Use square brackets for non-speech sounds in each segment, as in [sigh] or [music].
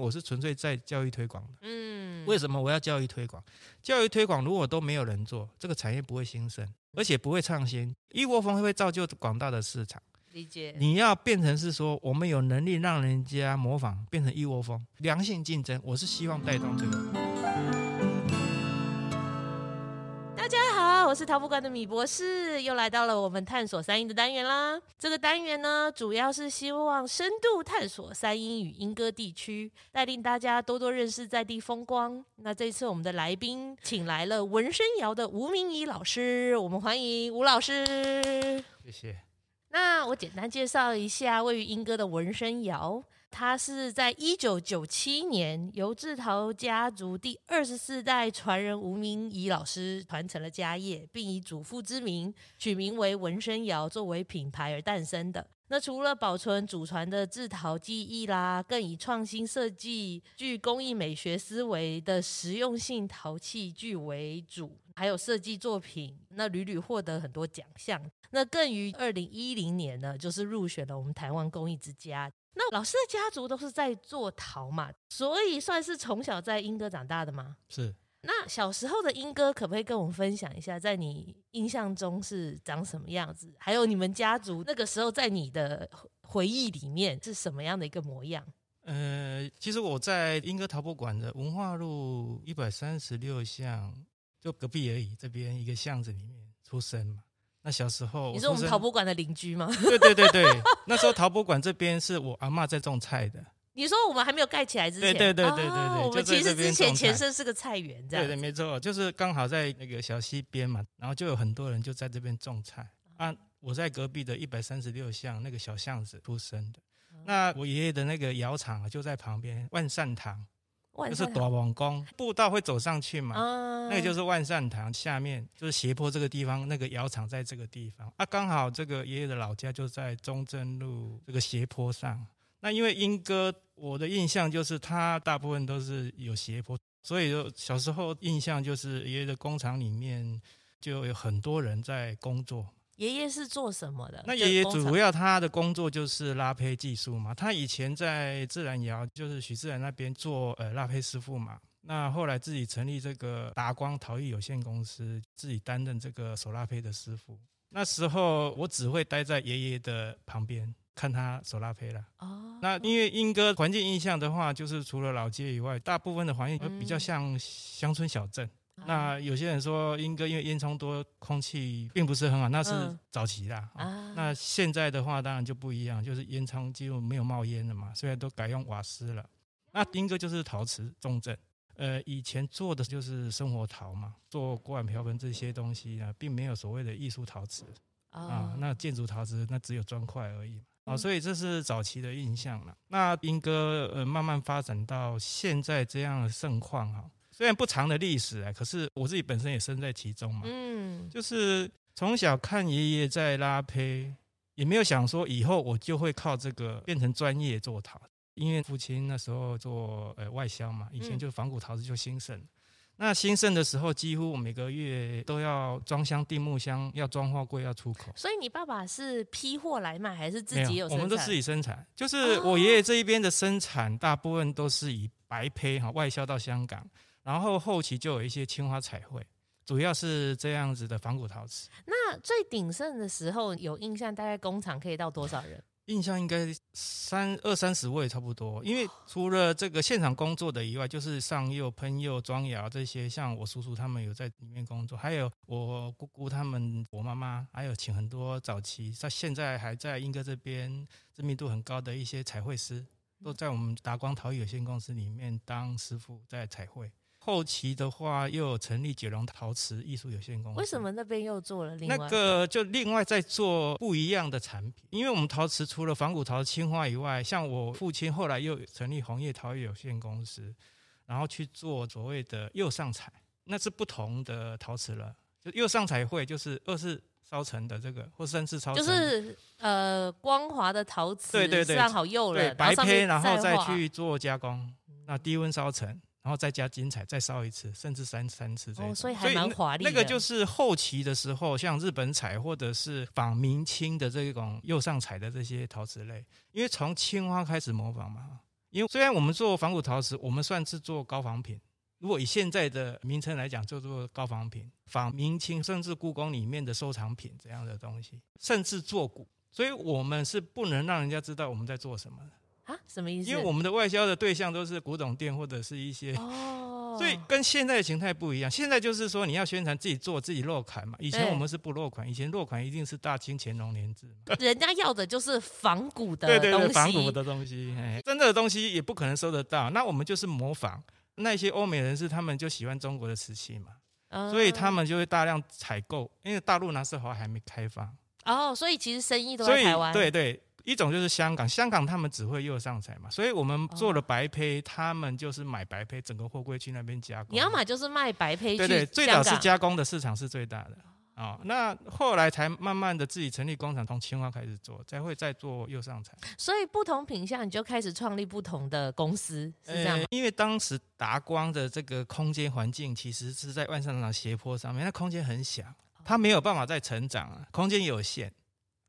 我是纯粹在教育推广的。嗯，为什么我要教育推广？教育推广如果都没有人做，这个产业不会兴盛，而且不会创新，一窝蜂会造就广大的市场。理解。你要变成是说，我们有能力让人家模仿，变成一窝蜂，良性竞争。我是希望带动这个。我是陶博馆的米博士，又来到了我们探索三音的单元啦。这个单元呢，主要是希望深度探索三音与莺歌地区，带领大家多多认识在地风光。那这次我们的来宾请来了文生窑的吴明仪老师，我们欢迎吴老师。谢谢。那我简单介绍一下位于莺歌的文生窑。他是在一九九七年由制陶家族第二十四代传人吴明仪老师传承了家业，并以祖父之名取名为文生窑作为品牌而诞生的。那除了保存祖传的制陶技艺啦，更以创新设计、具工艺美学思维的实用性陶器具为主，还有设计作品，那屡屡获得很多奖项。那更于二零一零年呢，就是入选了我们台湾工艺之家。那老师的家族都是在做陶嘛，所以算是从小在英歌长大的吗？是。那小时候的英哥，可不可以跟我们分享一下，在你印象中是长什么样子？还有你们家族那个时候在你的回忆里面是什么样的一个模样？呃，其实我在英歌陶博馆的文化路一百三十六巷，就隔壁而已，这边一个巷子里面出生嘛。那小时候，你是我们陶博馆的邻居吗？[laughs] 对对对对，那时候陶博馆这边是我阿嬷在种菜的。[laughs] 你说我们还没有盖起来之前，对对对对对对，哦、我们其实之前前身是个菜园，这样。对对，没错，就是刚好在那个小溪边嘛，然后就有很多人就在这边种菜。啊，我在隔壁的一百三十六巷那个小巷子出生的。那我爷爷的那个窑厂就在旁边，万善堂。就是大王宫步道会走上去嘛，嗯、那个就是万善堂下面就是斜坡这个地方，那个窑厂在这个地方啊，刚好这个爷爷的老家就在中正路这个斜坡上。那因为英哥，我的印象就是他大部分都是有斜坡，所以就小时候印象就是爷爷的工厂里面就有很多人在工作。爷爷是做什么的？那爷爷主要他的工作就是拉胚技术嘛。他以前在自然窑，就是许自然那边做呃拉胚师傅嘛。那后来自己成立这个达光陶艺有限公司，自己担任这个手拉胚的师傅。那时候我只会待在爷爷的旁边看他手拉胚了。哦。那因为莺歌环境印象的话，就是除了老街以外，大部分的环境都比较像乡村小镇。那有些人说莺歌因为烟囱多，空气并不是很好，那是早期啦。嗯、那现在的话当然就不一样，就是烟囱几乎没有冒烟了嘛，虽然都改用瓦斯了。那莺歌就是陶瓷重镇，呃，以前做的就是生活陶嘛，做锅碗瓢盆这些东西呢，并没有所谓的艺术陶瓷啊。那建筑陶瓷那只有砖块而已啊，所以这是早期的印象了。那莺歌呃慢慢发展到现在这样的盛况哈。虽然不长的历史啊，可是我自己本身也身在其中嘛。嗯，就是从小看爷爷在拉胚，也没有想说以后我就会靠这个变成专业做陶。因为父亲那时候做呃外销嘛，以前就仿古陶瓷就兴盛。嗯、那兴盛的时候，几乎每个月都要装箱订木箱，要装货柜要出口。所以你爸爸是批货来卖，还是自己有生产？我们都自己生产。就是我爷爷这一边的生产，大部分都是以白胚哈外销到香港。然后后期就有一些青花彩绘，主要是这样子的仿古陶瓷。那最鼎盛的时候有印象，大概工厂可以到多少人？印象应该三二三十位差不多。因为除了这个现场工作的以外，就是上釉、喷釉、装窑这些，像我叔叔他们有在里面工作，还有我姑姑他们、我妈妈，还有请很多早期在现在还在英哥这边知名度很高的一些彩绘师，都在我们达光陶艺有限公司里面当师傅在彩绘。后期的话，又有成立九龙陶瓷艺术有限公司。为什么那边又做了另外？那个就另外在做不一样的产品，因为我们陶瓷除了仿古陶、青花以外，像我父亲后来又成立红叶陶艺有限公司，然后去做所谓的釉上彩，那是不同的陶瓷了。就釉上彩绘就是二次烧成的这个，或三次烧成，就是呃光滑的陶瓷，对对对，上好釉了，对白胚，然后再去做加工，那低温烧成。然后再加金彩，再烧一次，甚至三三次这样、哦。所以还蛮华丽的。那个就是后期的时候，像日本彩或者是仿明清的这种釉上彩的这些陶瓷类，因为从青花开始模仿嘛，因为虽然我们做仿古陶瓷，我们算是做高仿品。如果以现在的名称来讲，叫做高仿品，仿明清甚至故宫里面的收藏品这样的东西，甚至做古，所以我们是不能让人家知道我们在做什么的啊？什么意思？因为我们的外销的对象都是古董店或者是一些哦，所以跟现在的形态不一样。现在就是说你要宣传自己做自己落款嘛，以前我们是不落款，以前落款一定是大清乾隆年制，[laughs] 人家要的就是仿古的对对对，仿古的东西，真的东西也不可能收得到，那我们就是模仿。那些欧美人士，他们就喜欢中国的瓷器嘛，嗯、所以他们就会大量采购，因为大陆那时候还没开放。哦，所以其实生意都在台湾。对对，一种就是香港，香港他们只会右上彩嘛，所以我们做了白胚，哦、他们就是买白胚，整个货柜去那边加工。你要买就是卖白胚，对对，最早是加工的市场是最大的。啊、哦，那后来才慢慢的自己成立工厂，从青花开始做，才会再做右上彩。所以不同品相，你就开始创立不同的公司，是这样吗？呃、因为当时达光的这个空间环境，其实是在万山廊斜坡上面，那空间很小，它没有办法再成长啊，空间有限。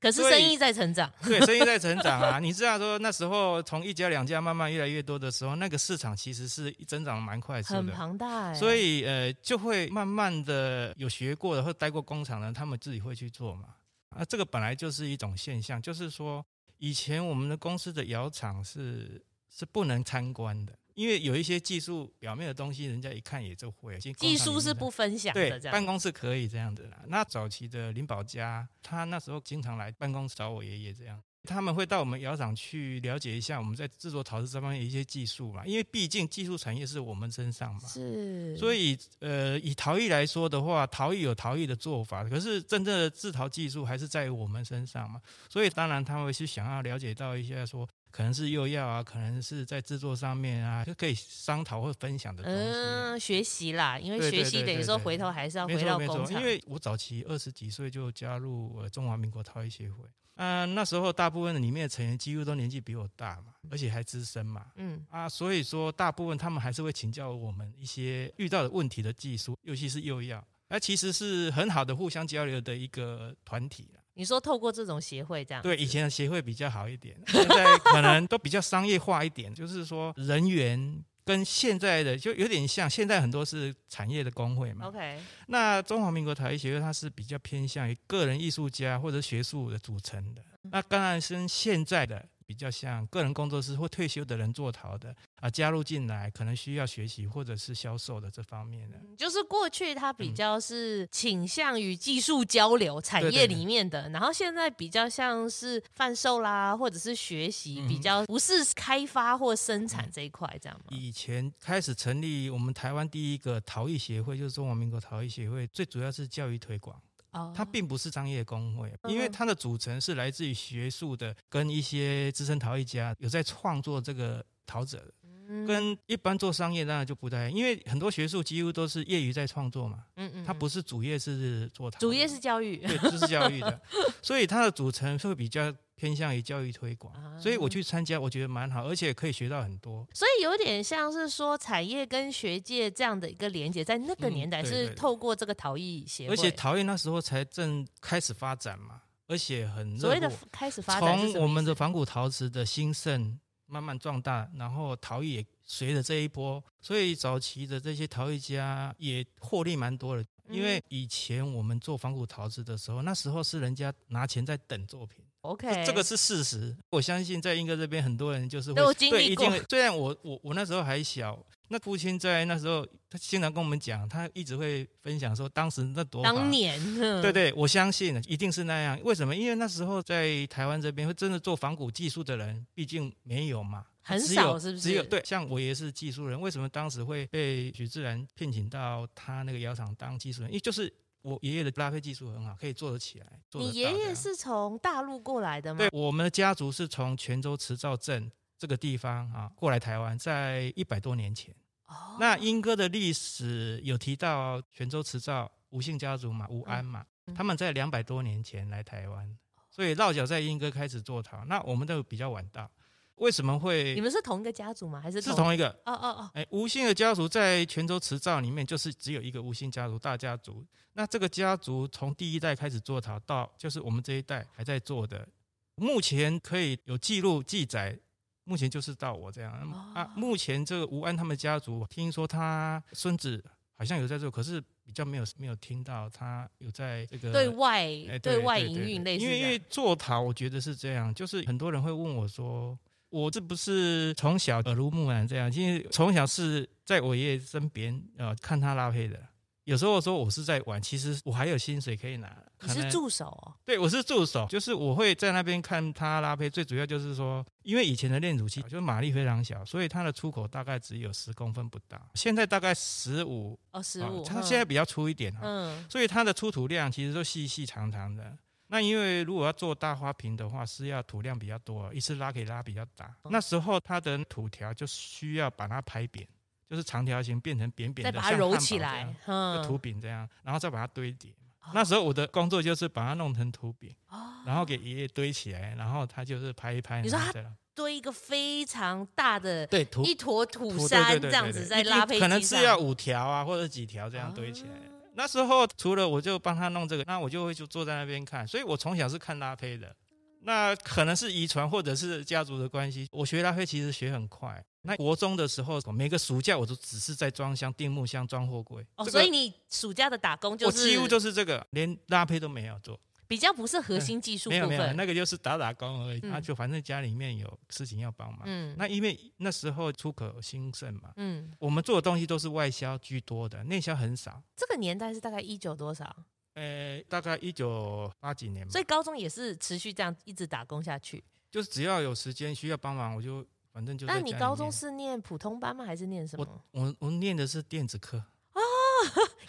可是生意在成长，[laughs] 对，生意在成长啊！你知道说那时候从一家两家慢慢越来越多的时候，那个市场其实是增长蛮快速的，很庞大哎。所以呃，就会慢慢的有学过的或待过工厂的，他们自己会去做嘛。啊，这个本来就是一种现象，就是说以前我们的公司的窑厂是是不能参观的。因为有一些技术表面的东西，人家一看也就会。技术是不分享的，对，办公室可以这样子啦。那早期的林宝家，他那时候经常来办公室找我爷爷这样，他们会到我们窑厂去了解一下我们在制作陶瓷这方面的一些技术嘛。因为毕竟技术产业是我们身上嘛，是。所以呃，以陶艺来说的话，陶艺有陶艺的做法，可是真正的制陶技术还是在于我们身上嘛。所以当然他们会去想要了解到一些说。可能是又要啊，可能是在制作上面啊，就可以商讨或分享的东西。嗯，学习啦，因为学习等于说回头还是要回到工厂。因为我早期二十几岁就加入呃中华民国陶艺协会，嗯、呃，那时候大部分的里面的成员几乎都年纪比我大嘛，而且还资深嘛，嗯啊，所以说大部分他们还是会请教我们一些遇到的问题的技术，尤其是釉药，那其实是很好的互相交流的一个团体。你说透过这种协会这样？对，以前的协会比较好一点，现在可能都比较商业化一点，就是说人员跟现在的就有点像，现在很多是产业的工会嘛。OK，那中华民国台艺协会它是比较偏向于个人艺术家或者学术的组成的，那当然是现在的。比较像个人工作室或退休的人做陶的啊，加入进来可能需要学习或者是销售的这方面的，就是过去它比较是倾向于技术交流产业里面的，然后现在比较像是贩售啦，或者是学习，比较不是开发或生产这一块这样吗？以前开始成立我们台湾第一个陶艺协会，就是中华民国陶艺协会，最主要是教育推广。它并不是商业工会，因为它的组成是来自于学术的，跟一些资深陶艺家有在创作这个陶者的，跟一般做商业当然就不太，因为很多学术几乎都是业余在创作嘛，嗯嗯，它不是主业是做陶，主业是教育，对，就是教育的，所以它的组成会比较。偏向于教育推广，所以我去参加，我觉得蛮好，而且可以学到很多。所以有点像是说产业跟学界这样的一个连接，在那个年代是透过这个陶艺协会，而且陶艺那时候才正开始发展嘛，而且很所谓的开始。发展，从我们的仿古陶瓷的兴盛慢慢壮大，然后陶艺也随着这一波，所以早期的这些陶艺家也获利蛮多的。因为以前我们做仿古陶瓷的时候，那时候是人家拿钱在等作品。OK，这个是事实。我相信在英哥这边很多人就是会都有经历过。对，一定。虽然我我我那时候还小，那父亲在那时候他经常跟我们讲，他一直会分享说当时那多当年，对对，我相信一定是那样。为什么？因为那时候在台湾这边会真的做仿古技术的人，毕竟没有嘛，很少，是不是？只有对，像我也是技术人，为什么当时会被许志然聘请到他那个窑厂当技术人？因为就是。我爷爷的拉坯技术很好，可以做得起来。你爷爷是从大陆过来的吗？对，我们的家族是从泉州磁造镇这个地方啊过来台湾，在一百多年前。哦。那英歌的历史有提到泉州磁造吴姓家族嘛，吴安嘛，嗯、他们在两百多年前来台湾，所以落脚在英歌开始做陶。那我们都比较晚到。为什么会？你们是同一个家族吗？还是是同一个？哦哦哦！哎，吴姓的家族在泉州磁造里面，就是只有一个吴姓家族大家族。那这个家族从第一代开始做陶，到就是我们这一代还在做的，目前可以有记录记载，目前就是到我这样、哦、啊。目前这个吴安他们家族，听说他孙子好像有在做，可是比较没有没有听到他有在这个对外、对外营运类似。因为因为做陶，我觉得是这样，就是很多人会问我说，我这不是从小耳濡目染这样，因为从小是在我爷爷身边呃看他拉坯的。有时候说我是在玩，其实我还有薪水可以拿。你是助手哦？对，我是助手，就是我会在那边看他拉胚。最主要就是说，因为以前的炼乳器就是马力非常小，所以它的出口大概只有十公分不到。现在大概十五哦，十五。它现在比较粗一点，嗯，所以它的出土量其实都细细长长的。那因为如果要做大花瓶的话，是要土量比较多，一次拉可以拉比较大。那时候它的土条就需要把它拍扁。就是长条形变成扁扁的，再把它揉起来，嗯，土饼这样，然后再把它堆叠。哦、那时候我的工作就是把它弄成土饼，哦、然后给爷爷堆起来，然后他就是拍一拍。你说他堆一个非常大的对土一坨土山这样子在拉可能是要五条啊或者几条这样堆起来。哦、那时候除了我就帮他弄这个，那我就会就坐在那边看。所以我从小是看拉胚的。那可能是遗传或者是家族的关系。我学拉胚其实学很快。那国中的时候，每个暑假我都只是在装箱、订木箱、装货柜。哦，所以你暑假的打工就是？我几乎就是这个，连拉胚都没有做。比较不是核心技术部分。没有没有，那个就是打打工而已。啊就反正家里面有事情要帮忙。嗯。那因为那时候出口兴盛嘛。嗯。我们做的东西都是外销居多的，内销很少。这个年代是大概一九多少？呃，大概一九八几年吧。所以高中也是持续这样一直打工下去。就是只要有时间需要帮忙，我就反正就。那你高中是念普通班吗？还是念什么？我我我念的是电子科。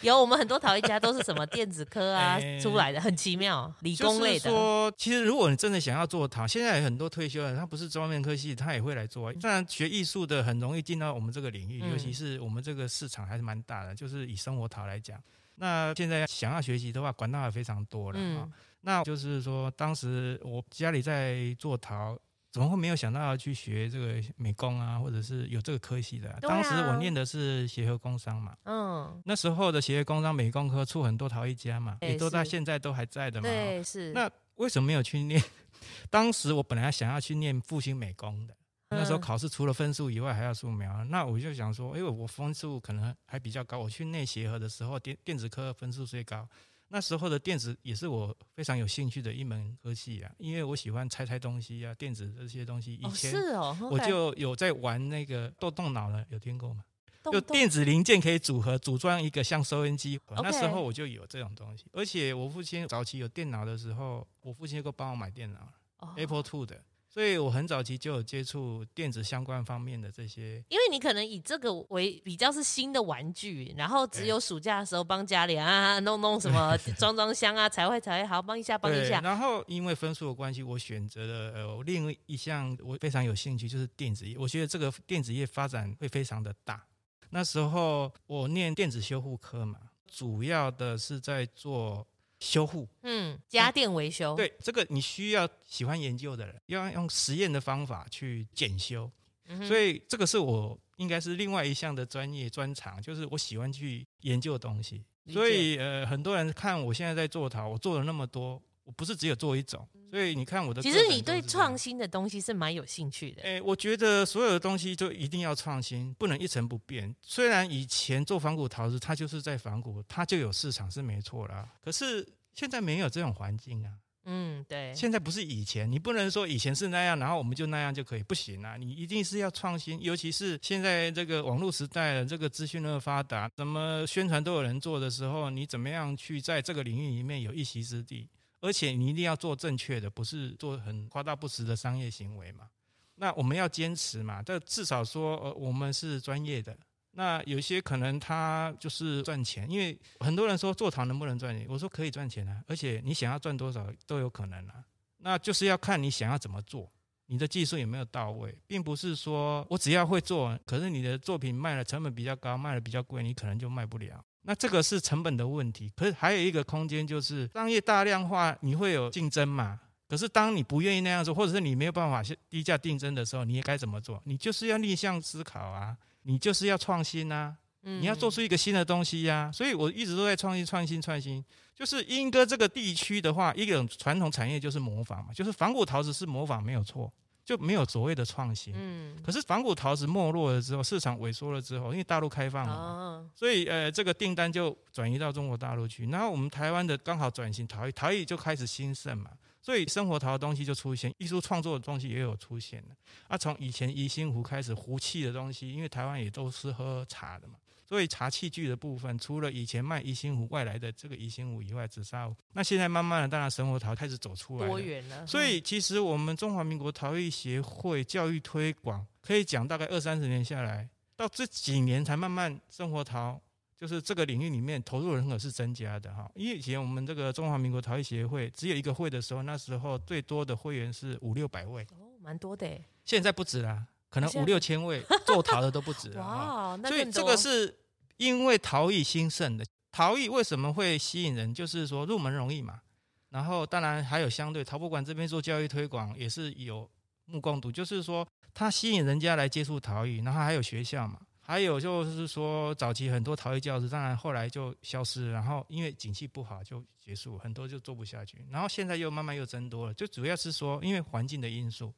[laughs] 哦，有我们很多陶艺家都是什么电子科啊出来的，很奇妙，理工类的。就是说，其实如果你真的想要做陶，现在有很多退休的，他不是专门科系，他也会来做。当然，学艺术的很容易进到我们这个领域，尤其是我们这个市场还是蛮大的。就是以生活陶来讲。那现在想要学习的话，管道也非常多了啊。嗯、那就是说，当时我家里在做陶，怎么会没有想到要去学这个美工啊，或者是有这个科系的？啊？当时我念的是协和工商嘛。嗯。那时候的协和工商美工科出很多陶艺家嘛，也都到现在都还在的嘛。对，是。那为什么没有去念？[laughs] 当时我本来想要去念复兴美工的。那时候考试除了分数以外还要素描，那我就想说，因为我分数可能还比较高，我去念协和的时候，电电子科分数最高。那时候的电子也是我非常有兴趣的一门科系啊，因为我喜欢拆拆东西啊，电子这些东西。以前是哦，我就有在玩那个动动脑了，有听过吗？就电子零件可以组合组装一个像收音机，那时候我就有这种东西。而且我父亲早期有电脑的时候，我父亲就帮我买电脑，Apple Two 的。所以我很早期就有接触电子相关方面的这些，因为你可能以这个为比较是新的玩具，然后只有暑假的时候帮家里啊弄弄什么 [laughs] 装装箱啊，彩绘彩绘，好帮一下帮一下。然后因为分数的关系，我选择了呃另一项我非常有兴趣，就是电子业。我觉得这个电子业发展会非常的大。那时候我念电子修护科嘛，主要的是在做。修护，嗯，家电维修，对这个你需要喜欢研究的人，要用实验的方法去检修，嗯、所以这个是我应该是另外一项的专业专长，就是我喜欢去研究东西。所以呃，很多人看我现在在做陶，我做了那么多，我不是只有做一种，所以你看我的。其实你对创新的东西是蛮有兴趣的。哎，我觉得所有的东西就一定要创新，不能一成不变。虽然以前做仿古陶瓷，它就是在仿古，它就有市场是没错啦。可是现在没有这种环境啊。嗯，对。现在不是以前，你不能说以前是那样，然后我们就那样就可以，不行啊！你一定是要创新，尤其是现在这个网络时代了，这个资讯那么发达，怎么宣传都有人做的时候，你怎么样去在这个领域里面有一席之地？而且你一定要做正确的，不是做很夸大不实的商业行为嘛。那我们要坚持嘛，这至少说，呃，我们是专业的。那有些可能他就是赚钱，因为很多人说做糖能不能赚钱？我说可以赚钱啊，而且你想要赚多少都有可能啊。那就是要看你想要怎么做，你的技术有没有到位，并不是说我只要会做，可是你的作品卖的成本比较高，卖的比较贵，你可能就卖不了。那这个是成本的问题，可是还有一个空间，就是商业大量化，你会有竞争嘛？可是当你不愿意那样做，或者是你没有办法低价竞争的时候，你也该怎么做？你就是要逆向思考啊，你就是要创新啊，你要做出一个新的东西呀、啊。所以我一直都在创新、创新、创新。就是英哥这个地区的话，一种传统产业就是模仿嘛，就是仿古陶瓷是模仿没有错。就没有所谓的创新。嗯，可是仿古陶瓷没落了之后，市场萎缩了之后，因为大陆开放了，哦、所以呃，这个订单就转移到中国大陆去。然后我们台湾的刚好转型陶艺，陶艺就开始兴盛嘛，所以生活陶的东西就出现，艺术创作的东西也有出现了。啊，从以前宜兴壶开始，壶器的东西，因为台湾也都是喝茶的嘛。所以茶器具的部分，除了以前卖宜兴壶外来的这个宜兴壶以外，紫砂壶，那现在慢慢的，当然生活陶开始走出来了。多元了。所以其实我们中华民国陶艺协会教育推广，可以讲大概二三十年下来，到这几年才慢慢生活陶就是这个领域里面投入人口是增加的哈。因为以前我们这个中华民国陶艺协会只有一个会的时候，那时候最多的会员是五六百位。哦，蛮多的。现在不止啦。可能五六千位 [laughs] 做陶的都不止哇，所以这个是因为陶艺兴盛的。陶艺为什么会吸引人？就是说入门容易嘛。然后当然还有相对陶博馆这边做教育推广也是有目共睹，就是说它吸引人家来接触陶艺。然后还有学校嘛，还有就是说早期很多陶艺教师，当然后来就消失。然后因为景气不好就结束，很多就做不下去。然后现在又慢慢又增多了，就主要是说因为环境的因素。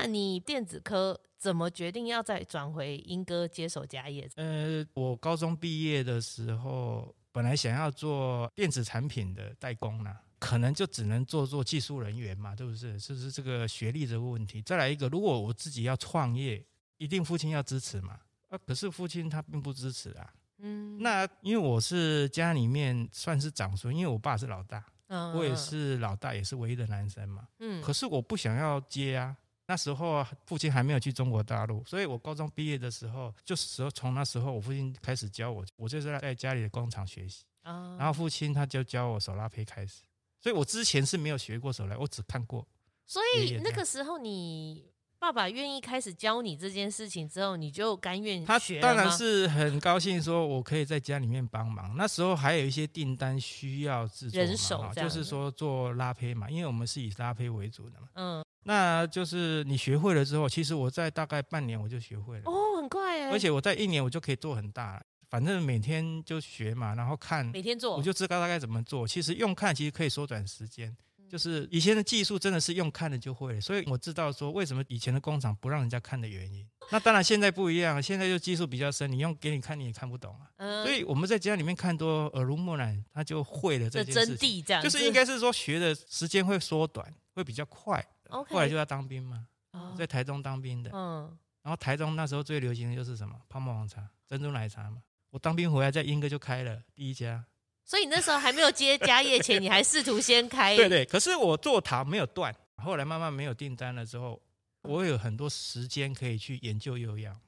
那你电子科怎么决定要再转回英歌接手家业？呃，我高中毕业的时候，本来想要做电子产品的代工呢，可能就只能做做技术人员嘛，对不对？就是这个学历的问题。再来一个，如果我自己要创业，一定父亲要支持嘛。啊，可是父亲他并不支持啊。嗯，那因为我是家里面算是长孙，因为我爸是老大，我也是老大，也是唯一的男生嘛。嗯，可是我不想要接啊。那时候啊，父亲还没有去中国大陆，所以我高中毕业的时候，就是从那时候我父亲开始教我，我就是在家里的工厂学习。然后父亲他就教我手拉胚开始，所以我之前是没有学过手拉，我只看过。所以那个时候你爸爸愿意开始教你这件事情之后，你就甘愿学？他当然是很高兴，说我可以在家里面帮忙。那时候还有一些订单需要制作人手，就是说做拉胚嘛，因为我们是以拉胚为主的嘛。嗯。那就是你学会了之后，其实我在大概半年我就学会了哦，很快哎！而且我在一年我就可以做很大了，反正每天就学嘛，然后看每天做，我就知道大概怎么做。其实用看其实可以缩短时间，就是以前的技术真的是用看了就会了，所以我知道说为什么以前的工厂不让人家看的原因。那当然现在不一样，现在就技术比较深，你用给你看你也看不懂啊。嗯，所以我们在家里面看多耳濡目染，他就会了这件事情。这样就是应该是说学的时间会缩短，会比较快。后来就要当兵嘛，在台中当兵的。嗯，然后台中那时候最流行的就是什么泡沫红茶、珍珠奶茶嘛。我当兵回来在莺歌就开了第一家。所以你那时候还没有接家业前，你还试图先开。[laughs] 对对，可是我做糖没有断。后来慢慢没有订单了之后，我有很多时间可以去研究釉样，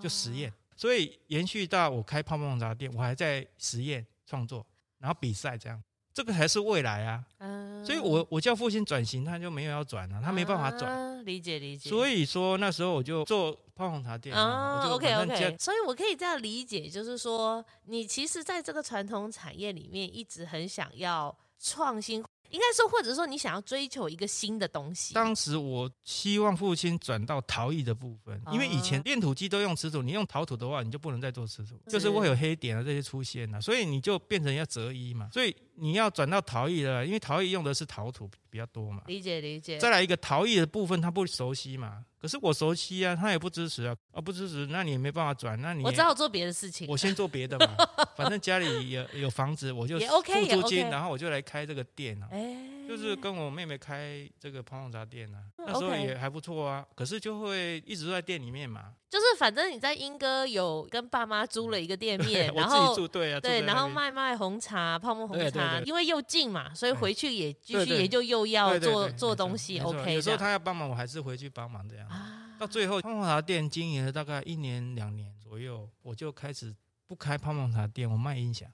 就实验。所以延续到我开泡沫红茶店，我还在实验创作，然后比赛这样。这个才是未来啊！嗯，所以我我叫父亲转型，他就没有要转了，他没办法转。嗯，理解理解。所以说那时候我就做泡红茶店。啊，OK OK。所以我可以这样理解，就是说你其实在这个传统产业里面一直很想要创新。应该说，或者说你想要追求一个新的东西。当时我希望父亲转到陶艺的部分，因为以前炼土机都用瓷土，你用陶土的话，你就不能再做瓷土，就是会有黑点啊这些出现了，所以你就变成要择一嘛。所以你要转到陶艺了，因为陶艺用的是陶土比较多嘛。理解理解。再来一个陶艺的部分，他不熟悉嘛。可是我熟悉啊，他也不支持啊，啊不支持，那你也没办法转，那你我只好做别的事情。我先做别的嘛，反正家里有有房子，我就付租金，然后我就来开这个店啊。就是跟我妹妹开这个泡沫茶店啊，那时候也还不错啊。可是就会一直都在店里面嘛。就是反正你在英哥有跟爸妈租了一个店面，[laughs] 然后住对啊，对，然后卖卖红茶、泡沫红茶，因为又近嘛，所以回去也继续也就又要做做东西。OK，有时候他要帮忙，我还是回去帮忙这样。到最后泡沫茶店经营了大概一年两年左右，我就开始不开泡沫茶店，我卖音响。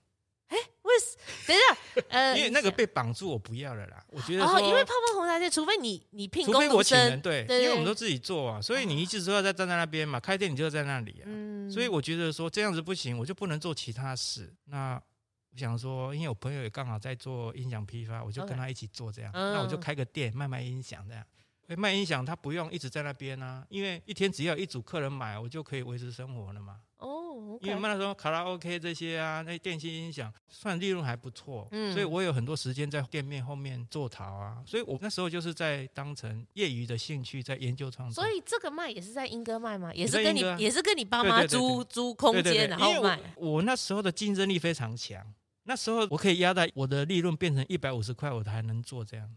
哎，为什？等一下，呃，因为那个被绑住，我不要了啦。我觉得哦，因为泡泡红茶店，除非你你聘工，除非我请人，对，因为我们都自己做啊，所以你一直都要在站在那边嘛，开店你就在那里啊。嗯，所以我觉得说这样子不行，我就不能做其他事。那我想说，因为我朋友也刚好在做音响批发，我就跟他一起做这样。那我就开个店卖卖音响这样。卖音响他不用一直在那边啊，因为一天只要一组客人买，我就可以维持生活了嘛。哦，哦，因为那时候卡拉 OK 这些啊，那电器音响算利润还不错，嗯，所以我有很多时间在店面后面做陶啊，所以我那时候就是在当成业余的兴趣在研究创作。所以这个卖也是在英歌卖吗？也是跟你也，也是跟你爸妈租租空间然后卖。我，我那时候的竞争力非常强，那时候我可以压在我的利润变成一百五十块，我还能做这样。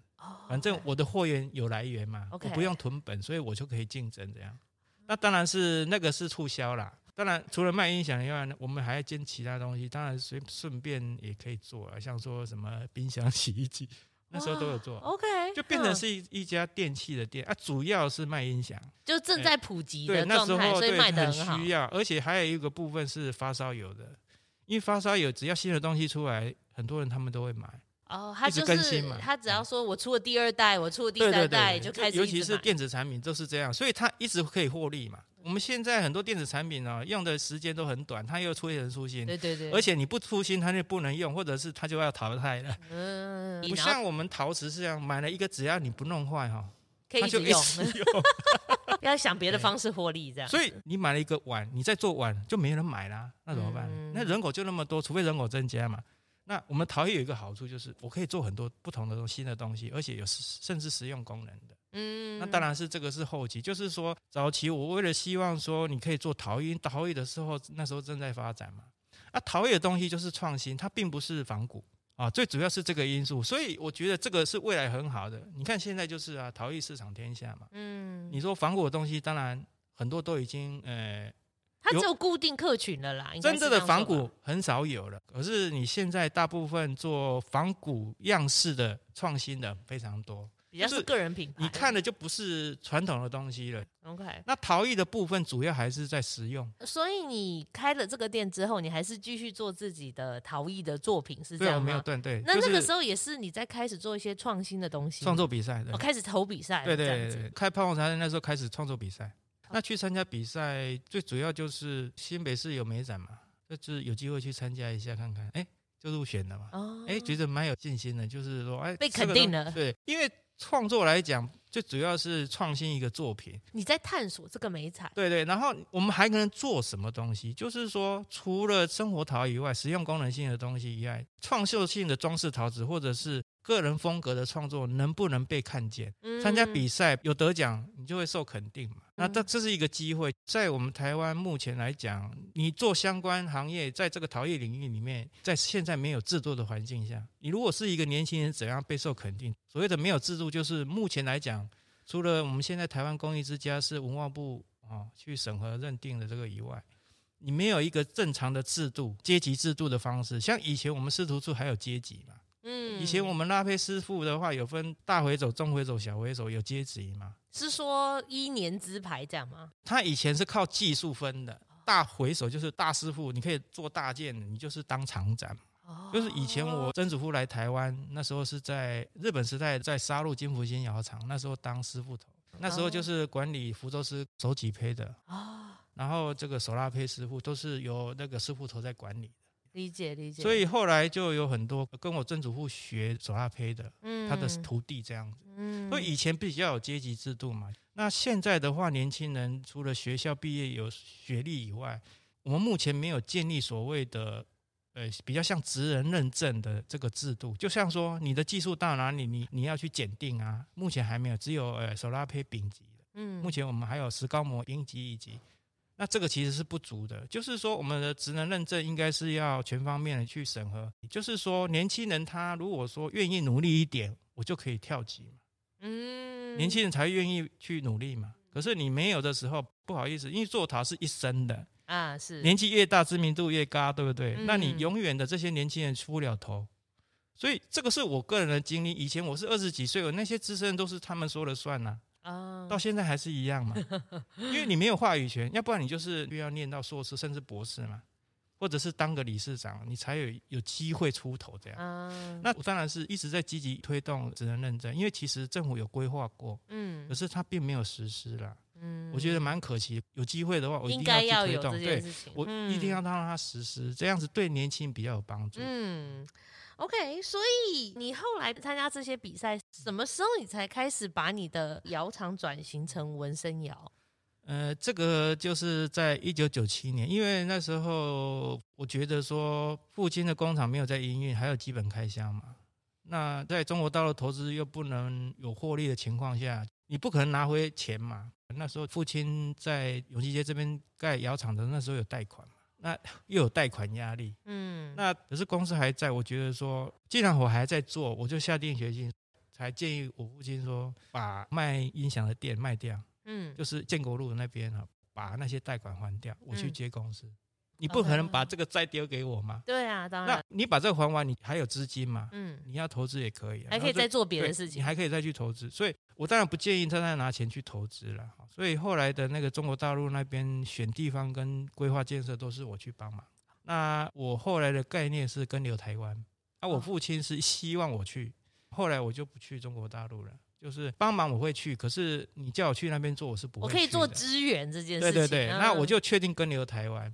反正我的货源有来源嘛我不用囤本，所以我就可以竞争这样。那当然是那个是促销啦。当然除了卖音响以外呢，我们还要兼其他东西。当然随顺便也可以做啊，像说什么冰箱、洗衣机，[laughs] 那时候都有做。OK，就变成是一一家电器的店啊，主要是卖音响，就正在普及的状态，对，那时候所以卖的很需要。而且还有一个部分是发烧友的，因为发烧友只要新的东西出来，很多人他们都会买。哦，他就是他，只要说我出了第二代，我出了第三代，就开始。尤其是电子产品都是这样，所以他一直可以获利嘛。我们现在很多电子产品呢，用的时间都很短，它又出现出新，对对对，而且你不出新，它就不能用，或者是它就要淘汰了。嗯，不像我们陶瓷是这样，买了一个，只要你不弄坏哈，可以一直用。[laughs] [laughs] 要想别的方式获利，这样。所以你买了一个碗，你再做碗就没人买啦，那怎么办？嗯、那人口就那么多，除非人口增加嘛。那我们陶艺有一个好处，就是我可以做很多不同的东西新的东西，而且有甚至实用功能的。嗯，那当然是这个是后期，就是说早期我为了希望说你可以做陶艺，陶艺的时候那时候正在发展嘛。啊，陶艺的东西就是创新，它并不是仿古啊，最主要是这个因素。所以我觉得这个是未来很好的。你看现在就是啊，陶艺市场天下嘛。嗯，你说仿古的东西，当然很多都已经呃。它只有固定客群了啦，真正的仿古很少有了。可是你现在大部分做仿古样式的创新的非常多，比较是个人品牌。你看的就不是传统的东西了。OK，那陶艺的部分主要还是在实用。所以你开了这个店之后，你还是继续做自己的陶艺的作品，是这样吗？对，没有断对。那那个时候也是你在开始做一些创新的东西，创作比赛的。我开始投比赛，对对对，开泡泡茶那时候开始创作比赛。那去参加比赛，最主要就是新北市有美展嘛，就是有机会去参加一下看看，哎、欸，就入选了嘛。哦，哎，觉得蛮有信心的，就是说，哎、欸，被肯定了。对，因为创作来讲，最主要是创新一个作品。你在探索这个美彩。对对，然后我们还可能做什么东西？就是说，除了生活陶以外，实用功能性的东西以外，创秀性的装饰陶瓷，或者是。个人风格的创作能不能被看见？参加比赛有得奖，你就会受肯定嘛。那这这是一个机会，在我们台湾目前来讲，你做相关行业，在这个陶艺领域里面，在现在没有制度的环境下，你如果是一个年轻人，怎样备受肯定？所谓的没有制度，就是目前来讲，除了我们现在台湾工艺之家是文化部啊去审核认定的这个以外，你没有一个正常的制度，阶级制度的方式。像以前我们师徒处还有阶级嘛。嗯，以前我们拉坯师傅的话，有分大回走、中回走、小回走，有阶级吗？是说一年资牌这样吗？他以前是靠技术分的，大回手就是大师傅，你可以做大件，你就是当厂长。哦，就是以前我曾祖父来台湾，那时候是在日本时代，在沙鹿金福兴窑厂，那时候当师傅头，那时候就是管理福州师手几胚的。哦，然后这个手拉胚师傅都是由那个师傅头在管理。理解理解，所以后来就有很多跟我曾祖父学手拉胚的，嗯，他的徒弟这样子，嗯，所以以前比较有阶级制度嘛。那现在的话，年轻人除了学校毕业有学历以外，我们目前没有建立所谓的，呃，比较像职人认证的这个制度。就像说你的技术到哪里，你你要去检定啊，目前还没有，只有呃手拉胚丙级的，嗯，目前我们还有石膏模丙级、乙级。那这个其实是不足的，就是说我们的职能认证应该是要全方面的去审核。就是说年轻人他如果说愿意努力一点，我就可以跳级嘛。嗯，年轻人才愿意去努力嘛。可是你没有的时候，不好意思，因为做陶是一生的啊，是年纪越大知名度越高，对不对？嗯，那你永远的这些年轻人出不了头。所以这个是我个人的经历。以前我是二十几岁，我那些资深都是他们说了算呐。啊，到现在还是一样嘛，[laughs] 因为你没有话语权，要不然你就是又要念到硕士甚至博士嘛，或者是当个理事长，你才有有机会出头这样。那我当然是一直在积极推动职能认证，因为其实政府有规划过，嗯，可是他并没有实施啦，嗯，我觉得蛮可惜。有机会的话，我一定要去推动，对，我一定要让他实施，这样子对年轻人比较有帮助。嗯。OK，所以你后来参加这些比赛，什么时候你才开始把你的窑厂转型成纹身窑？呃，这个就是在一九九七年，因为那时候我觉得说父亲的工厂没有在营运，还有基本开销嘛。那在中国大陆投资又不能有获利的情况下，你不可能拿回钱嘛。那时候父亲在永吉街这边盖窑厂的，那时候有贷款，那 [laughs] 又有贷款压力。嗯，那可是公司还在，我觉得说，既然我还在做，我就下定决心，才建议我父亲说，把卖音响的店卖掉。嗯，就是建国路那边啊，把那些贷款还掉，我去接公司。嗯、你不可能把这个再丢给我嘛？对啊，当然。那你把这个还完，你还有资金嘛？嗯，你要投资也可以，还可以再做别的事情，你还可以再去投资。所以我当然不建议他再拿钱去投资了。所以后来的那个中国大陆那边选地方跟规划建设都是我去帮忙。那我后来的概念是跟留台湾，啊，我父亲是希望我去，后来我就不去中国大陆了。就是帮忙我会去，可是你叫我去那边做，我是不会。我可以做支援这件事情。对对对，那我就确定跟留台湾。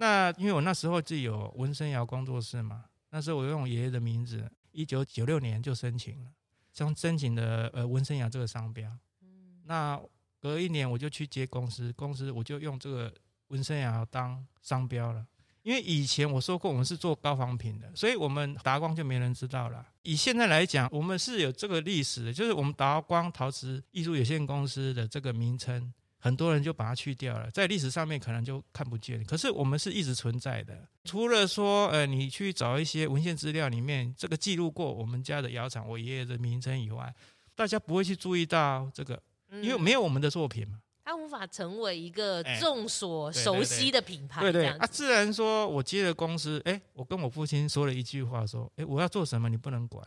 那因为我那时候自己有文生窑工作室嘛，那时候我用我爷爷的名字，一九九六年就申请了，将申请的呃文生窑这个商标。嗯。那隔一年我就去接公司，公司我就用这个文生窑当商标了。因为以前我说过，我们是做高仿品的，所以我们达光就没人知道了。以现在来讲，我们是有这个历史的，就是我们达光陶瓷艺术有限公司的这个名称，很多人就把它去掉了，在历史上面可能就看不见。可是我们是一直存在的，除了说，呃，你去找一些文献资料里面这个记录过我们家的窑厂、我爷爷的名称以外，大家不会去注意到这个，因为没有我们的作品嘛。它无法成为一个众所熟悉的品牌。对对，啊，自然说我接了公司，哎，我跟我父亲说了一句话，说，哎，我要做什么，你不能管。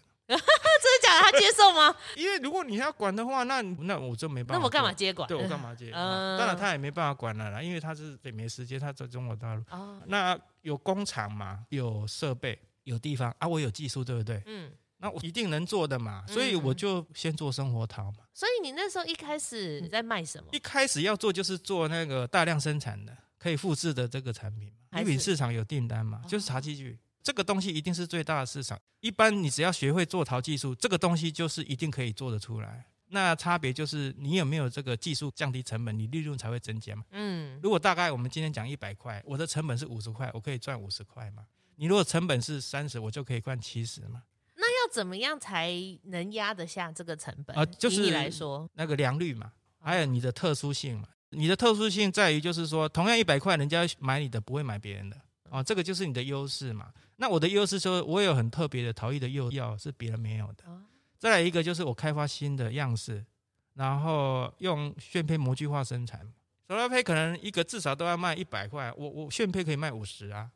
他接受吗？[laughs] 因为如果你要管的话，那那我就没办法。那我干嘛接管？对，我干嘛接？嗯，当然他也没办法管了啦，因为他是也没时间，他在中国大陆。哦。那有工厂嘛？有设备，有地方啊，我有技术，对不对？嗯。那我一定能做的嘛，所以我就先做生活陶嘛。所以你那时候一开始你在卖什么？一开始要做就是做那个大量生产的、可以复制的这个产品嘛。礼品市场有订单嘛，就是茶器具这个东西一定是最大的市场。一般你只要学会做陶技术，这个东西就是一定可以做得出来。那差别就是你有没有这个技术降低成本，你利润才会增加嘛。嗯，如果大概我们今天讲一百块，我的成本是五十块，我可以赚五十块嘛。你如果成本是三十，我就可以赚七十嘛。那要怎么样才能压得下这个成本啊？就是你来说，那个良率嘛，还有你的特殊性嘛。你的特殊性在于，就是说，同样一百块，人家买你的不会买别人的啊，这个就是你的优势嘛。那我的优势说，我有很特别的陶艺的釉药是别人没有的。再来一个就是我开发新的样式，然后用炫胚模具化生产，手拉胚可能一个至少都要卖一百块，我我炫胚可以卖五十啊。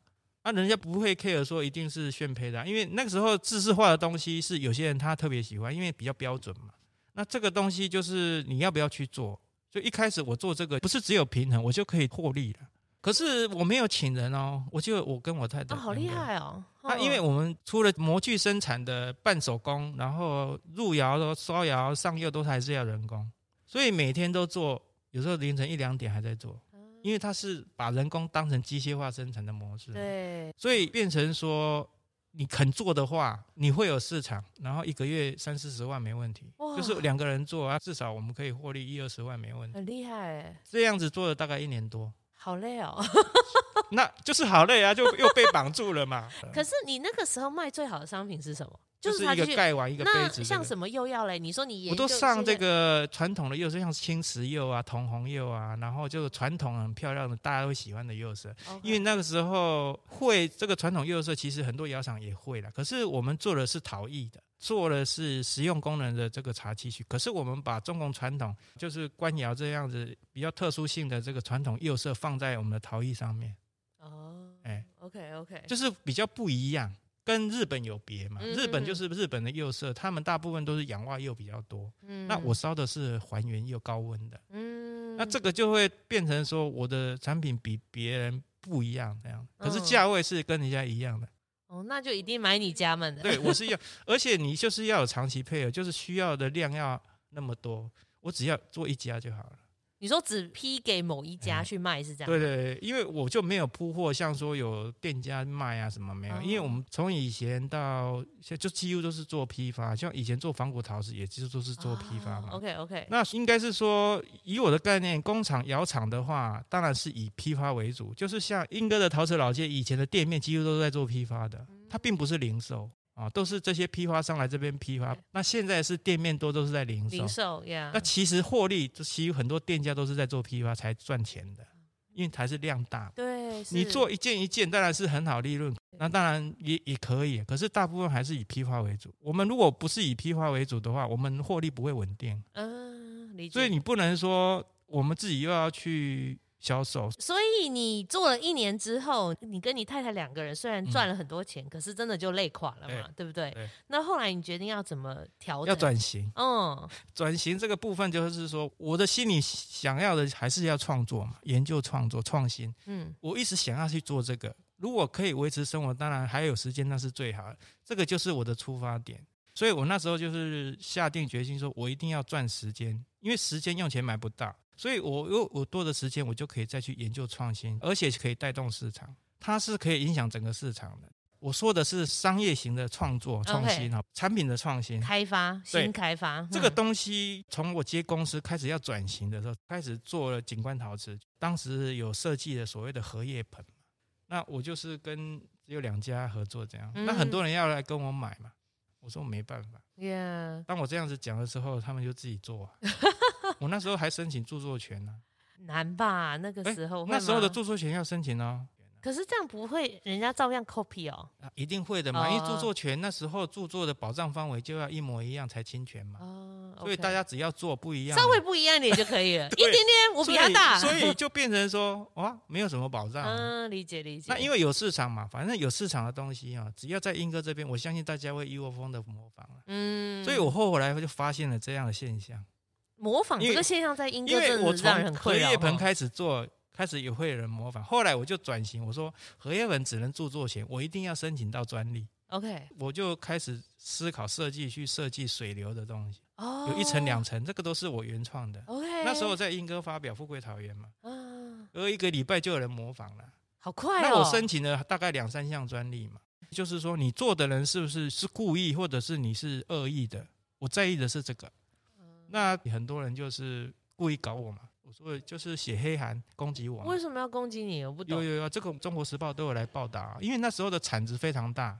那、啊、人家不会 care 说一定是炫胚的、啊，因为那个时候制式化的东西是有些人他特别喜欢，因为比较标准嘛。那这个东西就是你要不要去做？就一开始我做这个不是只有平衡，我就可以获利了。可是我没有请人哦，我就我跟我太太。哦，好厉害哦！那、啊、因为我们除了模具生产的半手工，然后入窑的烧窑、上釉都还是要人工，所以每天都做，有时候凌晨一两点还在做。因为它是把人工当成机械化生产的模式，对，所以变成说你肯做的话，你会有市场，然后一个月三四十万没问题，就是两个人做啊，至少我们可以获利一二十万没问题，很厉害。这样子做了大概一年多，好累哦，[laughs] 那就是好累啊，就又被绑住了嘛。[laughs] 可是你那个时候卖最好的商品是什么？就是一个盖碗一个杯子，像什么釉药嘞？你说你我都上这个传统的釉色，像青瓷釉啊、铜红釉啊，然后就是传统很漂亮的，大家都会喜欢的釉色。因为那个时候会这个传统釉色，其实很多窑厂也会了。可是我们做的是陶艺的，做的是实用功能的这个茶器具。可是我们把中国传统，就是官窑这样子比较特殊性的这个传统釉色放在我们的陶艺上面。哦，哎，OK OK，就是比较不一样。跟日本有别嘛？日本就是日本的釉色，他们大部分都是氧化釉比较多。嗯，那我烧的是还原釉高温的。嗯，那这个就会变成说我的产品比别人不一样这样，可是价位是跟人家一样的。哦，那就一定买你家们的。对，我是要，而且你就是要有长期配合，就是需要的量要那么多，我只要做一家就好了。你说只批给某一家去卖是这样？对对对，因为我就没有铺货，像说有店家卖啊什么没有，哦、因为我们从以前到现在就几乎都是做批发，像以前做仿古陶瓷，也几乎都是做批发嘛。哦、OK OK，那应该是说以我的概念，工厂窑厂的话，当然是以批发为主，就是像英哥的陶瓷老街以前的店面，几乎都是在做批发的，它并不是零售。啊，都是这些批发商来这边批发。那现在是店面多都是在零售，零售呀。那其实获利，其实很多店家都是在做批发才赚钱的，因为才是量大。对，你做一件一件当然是很好利润，那当然也也可以。可是大部分还是以批发为主。我们如果不是以批发为主的话，我们获利不会稳定。嗯。所以你不能说我们自己又要去。销售，所以你做了一年之后，你跟你太太两个人虽然赚了很多钱，嗯、可是真的就累垮了嘛，对，对不对？对。那后来你决定要怎么调整？要转型。嗯，转型这个部分就是说，我的心里想要的还是要创作嘛，研究创作创新。嗯，我一直想要去做这个，如果可以维持生活，当然还有时间那是最好的。这个就是我的出发点，所以我那时候就是下定决心说，我一定要赚时间，因为时间用钱买不到。所以，我有我多的时间，我就可以再去研究创新，而且可以带动市场，它是可以影响整个市场的。我说的是商业型的创作创新哈，产品的创新开发。新开发。这个东西，从我接公司开始要转型的时候，开始做了景观陶瓷，当时有设计的所谓的荷叶盆，那我就是跟只有两家合作这样，那很多人要来跟我买嘛，我说我没办法。当我这样子讲的时候，他们就自己做啊。[laughs] 我那时候还申请著作权呢，难吧？那个时候，那时候的著作权要申请哦。可是这样不会，人家照样 copy 哦。一定会的嘛，因为著作权那时候著作的保障范围就要一模一样才侵权嘛。哦，所以大家只要做不一样，稍微不一样一点就可以了，[laughs] 一点点我比他大，所以就变成说哇，没有什么保障。嗯，[laughs] 理解理解。那因为有市场嘛，反正有市场的东西啊，只要在英哥这边，我相信大家会一窝蜂的模仿。嗯，所以我后来就发现了这样的现象。模仿这个现象在英歌真的是让人很困扰。荷叶盆开始做，开始也会有人模仿。后来我就转型，我说荷叶盆只能著作权，我一定要申请到专利。OK，我就开始思考设计，去设计水流的东西。哦，有一层两层，这个都是我原创的。OK，那时候我在英歌发表富贵桃园嘛，嗯，而一个礼拜就有人模仿了，好快哦。那我申请了大概两三项专利嘛，就是说你做的人是不是是故意，或者是你是恶意的？我在意的是这个。那很多人就是故意搞我嘛，我说就是写黑函攻击我。为什么要攻击你？我不懂。有有有，这个《中国时报》都有来报道，啊因为那时候的产值非常大。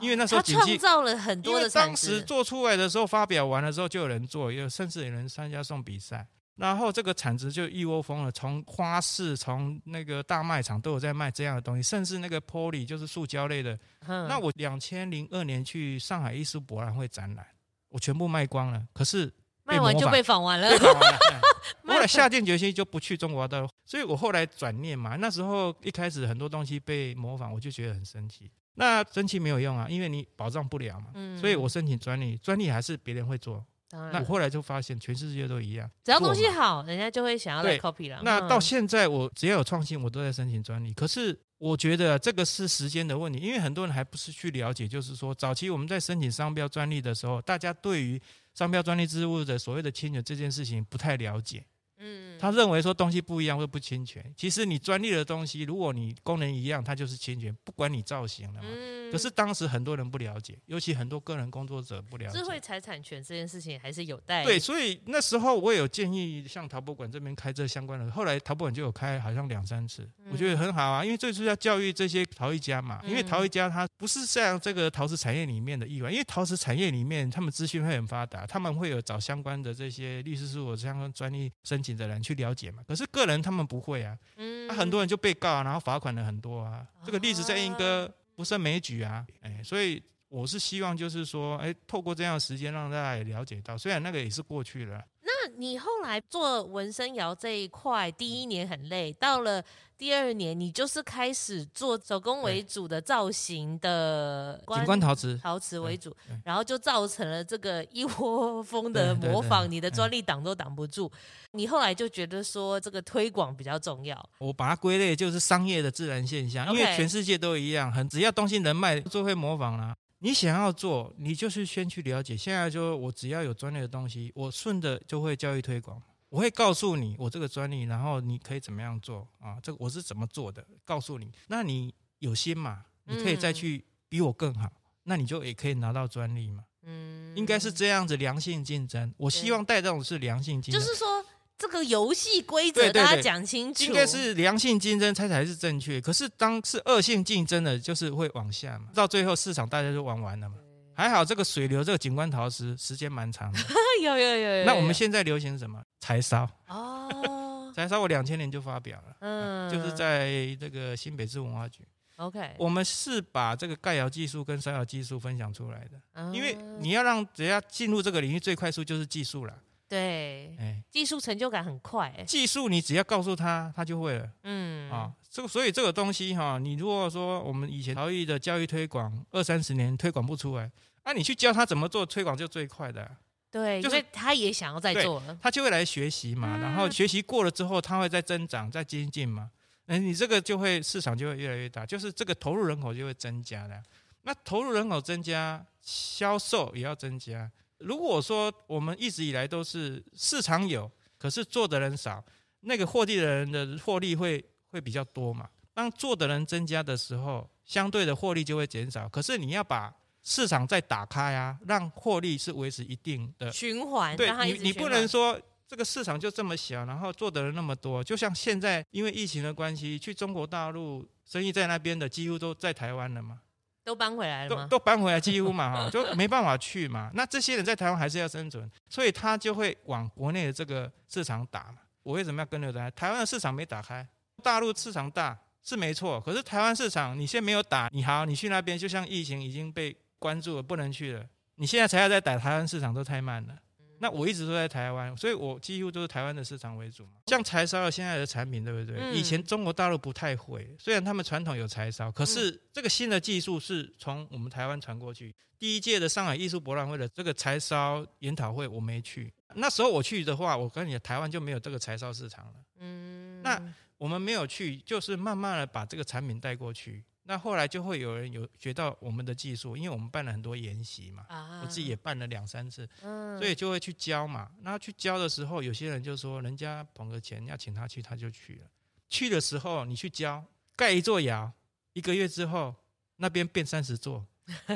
因为那时候他创造了很多的产值。当时做出来的时候，发表完了之后就有人做，有甚至有人参加送比赛，然后这个产值就一窝蜂了。从花市，从那个大卖场都有在卖这样的东西，甚至那个玻璃就是塑胶类的。嗯。那我两千零二年去上海艺术博览会展览，我全部卖光了。可是。卖完就被访完了，[laughs] 后来下定决心就不去中国的，所以我后来转念嘛。那时候一开始很多东西被模仿，我就觉得很生气。那生气没有用啊，因为你保障不了嘛。所以我申请专利，专利还是别人会做。那我后来就发现，全世界都一样，只要东西好，人家就会想要来 copy 了。那到现在，我只要有创新，我都在申请专利。可是我觉得这个是时间的问题，因为很多人还不是去了解，就是说早期我们在申请商标专利的时候，大家对于商标专利之物的所谓的侵权这件事情不太了解，嗯，他认为说东西不一样会不侵权，其实你专利的东西，如果你功能一样，它就是侵权，不管你造型了嘛。嗯可是当时很多人不了解，尤其很多个人工作者不了解。智慧财产权这件事情还是有待。对，所以那时候我有建议，像陶博馆这边开这相关的，后来陶博馆就有开，好像两三次，我觉得很好啊，因为这是要教育这些陶艺家嘛，因为陶艺家他不是像这个陶瓷产业里面的意外，因为陶瓷产业里面他们资讯会很发达。他们会有找相关的这些律师事务所相关专利申请的人去了解嘛？可是个人他们不会啊，嗯，那很多人就被告，然后罚款了很多啊。这个例子在英哥不胜枚举啊，哎，所以我是希望就是说，哎，透过这样的时间让大家也了解到，虽然那个也是过去了。那你后来做纹身窑这一块，第一年很累，到了。第二年，你就是开始做手工为主的造型的景观陶瓷，陶瓷为主，然后就造成了这个一窝蜂 [laughs] 的模仿，你的专利挡都挡不住。你后来就觉得说，这个推广比较重要。我把它归类就是商业的自然现象，因为全世界都一样，很只要东西能卖，就会模仿啦。你想要做，你就是先去了解。现在就我只要有专利的东西，我顺着就会教育推广。我会告诉你我这个专利，然后你可以怎么样做啊？这个我是怎么做的，告诉你。那你有心嘛？你可以再去比我更好，嗯、那你就也可以拿到专利嘛。嗯，应该是这样子良性竞争。我希望带这种是良性竞争，就是说这个游戏规则大家讲清楚。应该是良性竞争才才是正确。可是当是恶性竞争的，就是会往下嘛，到最后市场大家就玩完了嘛。还好这个水流这个景观陶瓷时间蛮长的，[laughs] 有有有，有，那我们现在流行什么？柴烧哦，柴烧我两千年就发表了，嗯，就是在这个新北市文化局。OK，我们是把这个盖窑技术跟烧窑技术分享出来的，嗯、因为你要让人家进入这个领域，最快速就是技术了。对，哎，技术成就感很快。技术你只要告诉他，他就会了。嗯，啊，这个所以这个东西哈，你如果说我们以前陶艺的教育推广二三十年推广不出来，那、啊、你去教他怎么做，推广就最快的。对，就是他也想要再做了，他就会来学习嘛，嗯、然后学习过了之后，他会再增长、再精进嘛。哎，你这个就会市场就会越来越大，就是这个投入人口就会增加的。那投入人口增加，销售也要增加。如果说我们一直以来都是市场有，可是做的人少，那个获利的人的获利会会比较多嘛。当做的人增加的时候，相对的获利就会减少。可是你要把市场再打开啊，让获利是维持一定的循环。对你，你不能说。这个市场就这么小，然后做的人那么多，就像现在因为疫情的关系，去中国大陆生意在那边的几乎都在台湾了嘛，都搬回来了吗？都都搬回来，几乎嘛哈，就没办法去嘛。那这些人在台湾还是要生存，所以他就会往国内的这个市场打嘛。我为什么要跟着他？台湾的市场没打开，大陆市场大是没错，可是台湾市场你现在没有打，你好，你去那边就像疫情已经被关注了，不能去了，你现在才要再打台湾市场都太慢了。那我一直都在台湾，所以我几乎都是台湾的市场为主嘛。像柴烧现在的产品，对不对？嗯、以前中国大陆不太会，虽然他们传统有柴烧，可是这个新的技术是从我们台湾传过去。第一届的上海艺术博览会的这个柴烧研讨会，我没去。那时候我去的话，我跟你台湾就没有这个柴烧市场了。嗯，那我们没有去，就是慢慢的把这个产品带过去。那后来就会有人有学到我们的技术，因为我们办了很多研习嘛，啊、我自己也办了两三次，嗯、所以就会去教嘛。那去教的时候，有些人就说，人家捧个钱要请他去，他就去了。去的时候你去教，盖一座窑，一个月之后那边变三十座，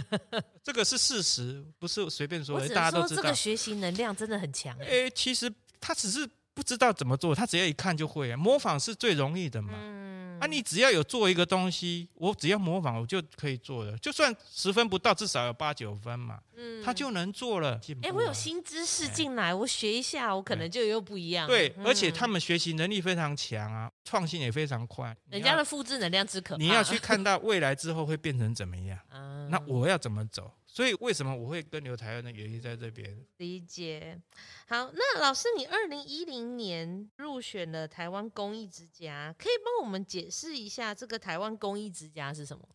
[laughs] 这个是事实，不是随便说的。大家都知道，这个学习能量真的很强。哎，其实他只是不知道怎么做，他只要一看就会，啊模仿是最容易的嘛。嗯啊，你只要有做一个东西，我只要模仿，我就可以做的。就算十分不到，至少有八九分嘛。嗯，他就能做了。哎、欸，我有新知识进来，欸、我学一下，我可能就又不一样。对，嗯、而且他们学习能力非常强啊，创新也非常快。人家的复制能量之可怕。你要去看到未来之后会变成怎么样？嗯、[laughs] 那我要怎么走？所以为什么我会跟留台湾的原因在这边？理解。好，那老师，你二零一零年入选了台湾公益之家，可以帮我们解释一下这个台湾公益之家是什么？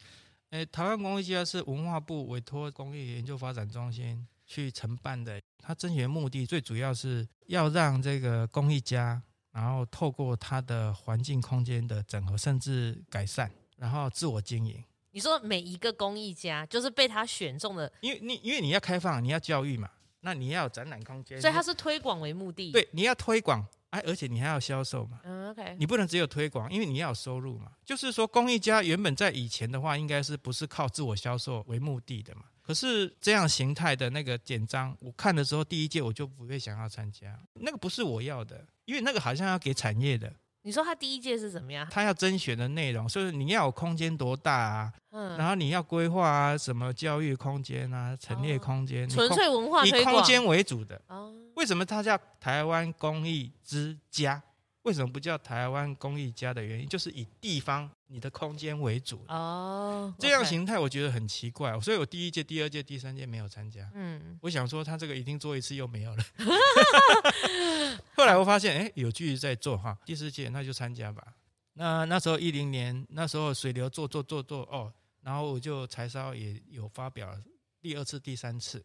诶，台湾公益之家是文化部委托公益研究发展中心去承办的，它甄选目的最主要是要让这个公益家，然后透过它的环境空间的整合甚至改善，然后自我经营。你说每一个公益家就是被他选中的，因为你因为你要开放，你要教育嘛，那你要有展览空间，所以它是推广为目的。对，你要推广，哎，而且你还要销售嘛。嗯，OK。你不能只有推广，因为你要有收入嘛。就是说，公益家原本在以前的话，应该是不是靠自我销售为目的的嘛？可是这样形态的那个简章，我看的时候，第一届我就不会想要参加，那个不是我要的，因为那个好像要给产业的。你说他第一届是怎么样？他要甄选的内容，所以你要有空间多大啊？嗯，然后你要规划啊，什么教育空间啊，陈列空间，纯粹文化，以空间为主的。哦，为什么它叫台湾公益之家？为什么不叫台湾公益家的原因，就是以地方你的空间为主哦。这样形态我觉得很奇怪，所以我第一届、第二届、第三届没有参加。嗯，我想说他这个一定做一次又没有了。[laughs] 后来我发现，哎，有继续在做哈。第四届那就参加吧。那那时候一零年，那时候水流做做做做哦，然后我就柴烧也有发表第二次、第三次。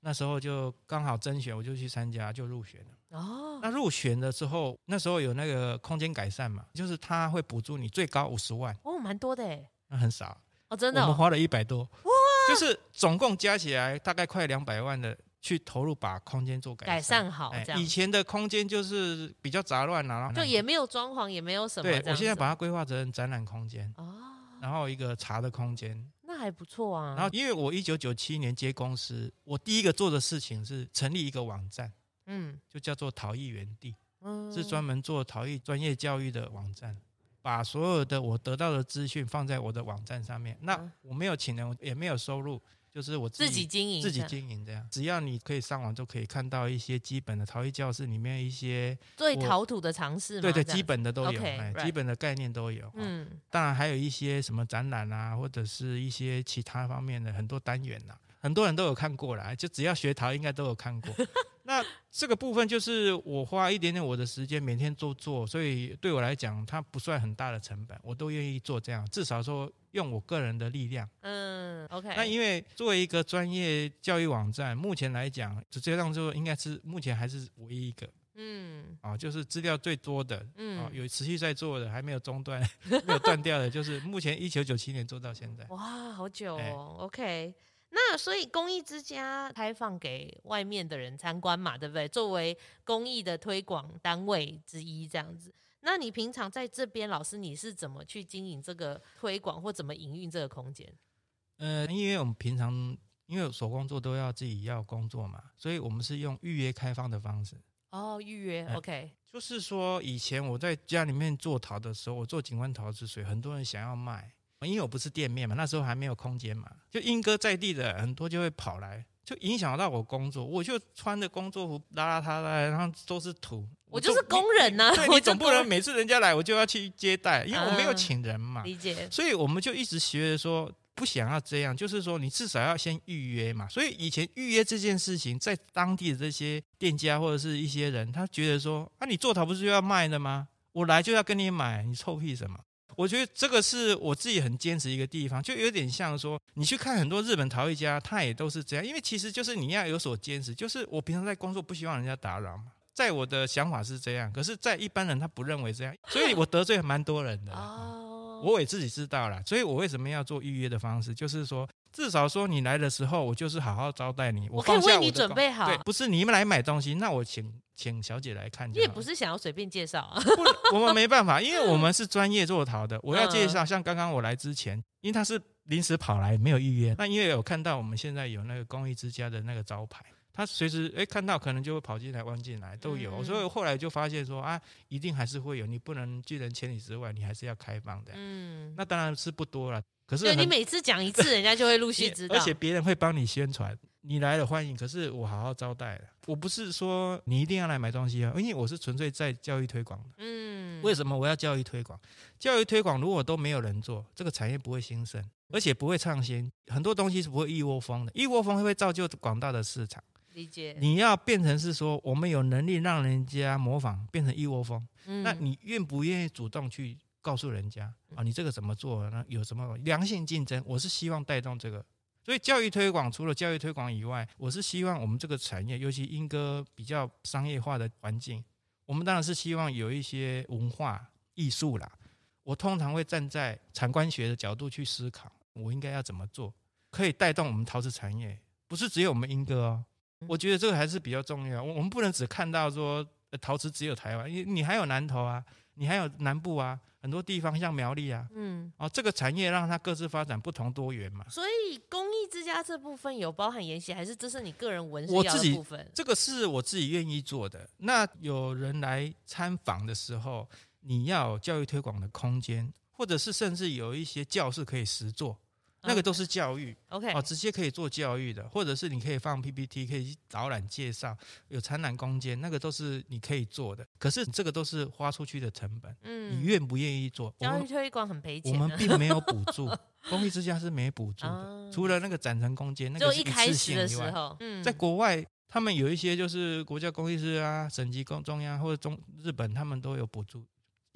那时候就刚好甄选，我就去参加，就入选了。哦，那入选的时候，那时候有那个空间改善嘛，就是他会补助你最高五十万。哦，蛮多的诶。那很少哦，真的、哦。我们花了一百多，哇，就是总共加起来大概快两百万的去投入把空间做改改善好。这样，以前的空间就是比较杂乱啊，就也没有装潢，也没有什么。对，我现在把它规划成展览空间哦，然后一个茶的空间，那还不错啊。然后因为我一九九七年接公司，我第一个做的事情是成立一个网站，嗯，就叫做陶艺园地，嗯，是专门做陶艺专业教育的网站。把所有的我得到的资讯放在我的网站上面，那我没有请人，也没有收入，就是我自己，经营，自己经营这样。只要你可以上网，就可以看到一些基本的陶艺教室里面一些对陶土的尝试，对对，基本的都有，哎，基本的概念都有。嗯，当然还有一些什么展览啊，或者是一些其他方面的很多单元呐，很多人都有看过啦，就只要学陶，应该都有看过。[laughs] 那这个部分就是我花一点点我的时间每天做做，所以对我来讲，它不算很大的成本，我都愿意做这样。至少说用我个人的力量。嗯，OK。那因为作为一个专业教育网站，目前来讲，直接上做应该是目前还是唯一一个。嗯。啊，就是资料最多的，嗯，啊，有持续在做的，还没有中断，[laughs] 没有断掉的，就是目前一九九七年做到现在。哇，好久哦。欸、OK。那所以公益之家开放给外面的人参观嘛，对不对？作为公益的推广单位之一，这样子。那你平常在这边，老师你是怎么去经营这个推广，或怎么营运这个空间？呃，因为我们平常因为手工作都要自己要工作嘛，所以我们是用预约开放的方式。哦，预约，OK。就是说，以前我在家里面做陶的时候，我做景观陶瓷水，很多人想要卖。因为我不是店面嘛，那时候还没有空间嘛，就莺歌在地的很多就会跑来，就影响到我工作。我就穿着工作服邋邋遢遢，然后都是土。我就是工人呐、啊，对，你总不能每次人家来我就要去接待，因为我没有请人嘛。理解。所以我们就一直学着说，不想要这样，就是说你至少要先预约嘛。所以以前预约这件事情，在当地的这些店家或者是一些人，他觉得说啊，你做陶不是就要卖的吗？我来就要跟你买，你臭屁什么？我觉得这个是我自己很坚持一个地方，就有点像说，你去看很多日本陶艺家，他也都是这样，因为其实就是你要有所坚持，就是我平常在工作不希望人家打扰嘛，在我的想法是这样，可是，在一般人他不认为这样，所以我得罪蛮多人的。我也自己知道了，所以我为什么要做预约的方式，就是说。至少说你来的时候，我就是好好招待你。我可以为你准备好。对，不是你们来买东西，那我请请小姐来看。你也不是想要随便介绍啊。不，我们没办法，因为我们 [laughs] 是专业做陶的。我要介绍，像刚刚我来之前，因为他是临时跑来，没有预约。那因为有看到我们现在有那个公益之家的那个招牌，他随时哎看到可能就会跑进来、弯进来都有。所以后来就发现说啊，一定还是会有，你不能拒人千里之外，你还是要开放的。嗯，那当然是不多了。可是，对，你每次讲一次，[laughs] 人家就会陆续知道，而且别人会帮你宣传，你来了欢迎。可是我好好招待了，我不是说你一定要来买东西啊，因为我是纯粹在教育推广的。嗯，为什么我要教育推广？教育推广如果都没有人做，这个产业不会兴盛，而且不会创新，很多东西是不会一窝蜂的，一窝蜂会造就广大的市场。理解。你要变成是说，我们有能力让人家模仿，变成一窝蜂，嗯，那你愿不愿意主动去？告诉人家啊，你这个怎么做那？有什么良性竞争？我是希望带动这个，所以教育推广除了教育推广以外，我是希望我们这个产业，尤其英歌比较商业化的环境，我们当然是希望有一些文化艺术啦。我通常会站在产官学的角度去思考，我应该要怎么做，可以带动我们陶瓷产业，不是只有我们英歌哦。我觉得这个还是比较重要。我我们不能只看到说陶瓷只有台湾，你你还有南投啊，你还有南部啊。很多地方像苗栗啊，嗯，哦，这个产业让它各自发展不同多元嘛。所以工艺之家这部分有包含研习，还是这是你个人文生的部分？这个是我自己愿意做的。那有人来参访的时候，你要有教育推广的空间，或者是甚至有一些教室可以实作。那个都是教育，OK，哦，直接可以做教育的，或者是你可以放 PPT，可以导览介绍，有展览空间，那个都是你可以做的。可是这个都是花出去的成本，嗯，你愿不愿意做？教育推广很赔钱，我们并没有补 [laughs] 助，公益之家是没补助的，啊、除了那个展陈空间，那个是一次性以外，嗯，在国外他们有一些就是国家公益师啊，省级、公中央或者中日本，他们都有补助。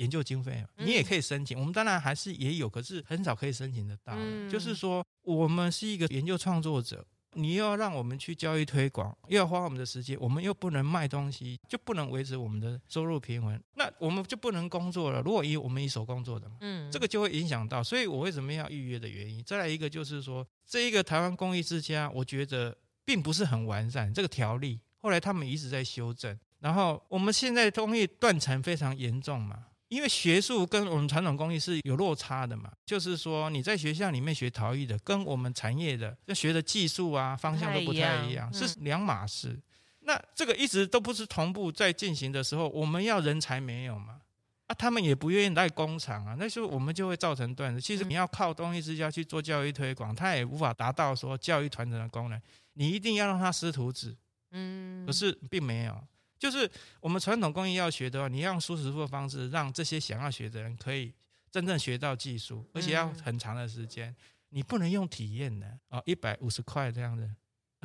研究经费，你也可以申请。嗯、我们当然还是也有，可是很少可以申请得到。嗯、就是说，我们是一个研究创作者，你又要让我们去教育推广，又要花我们的时间，我们又不能卖东西，就不能维持我们的收入平衡，那我们就不能工作了。如果以我们一手工作的嘛，嗯，这个就会影响到。所以我为什么要预约的原因，再来一个就是说，这一个台湾公益之家，我觉得并不是很完善。这个条例后来他们一直在修正，然后我们现在工艺断层非常严重嘛。因为学术跟我们传统工艺是有落差的嘛，就是说你在学校里面学陶艺的，跟我们产业的要学的技术啊方向都不太一样，是两码事。那这个一直都不是同步在进行的时候，我们要人才没有嘛？啊，他们也不愿意来工厂啊，那时候我们就会造成断子。其实你要靠东西之家去做教育推广，他也无法达到说教育传承的功能。你一定要让他师徒制，嗯，可是并没有。就是我们传统工艺要学的话，你要用苏师傅的方式，让这些想要学的人可以真正学到技术，而且要很长的时间。你不能用体验的啊，一百五十块这样子。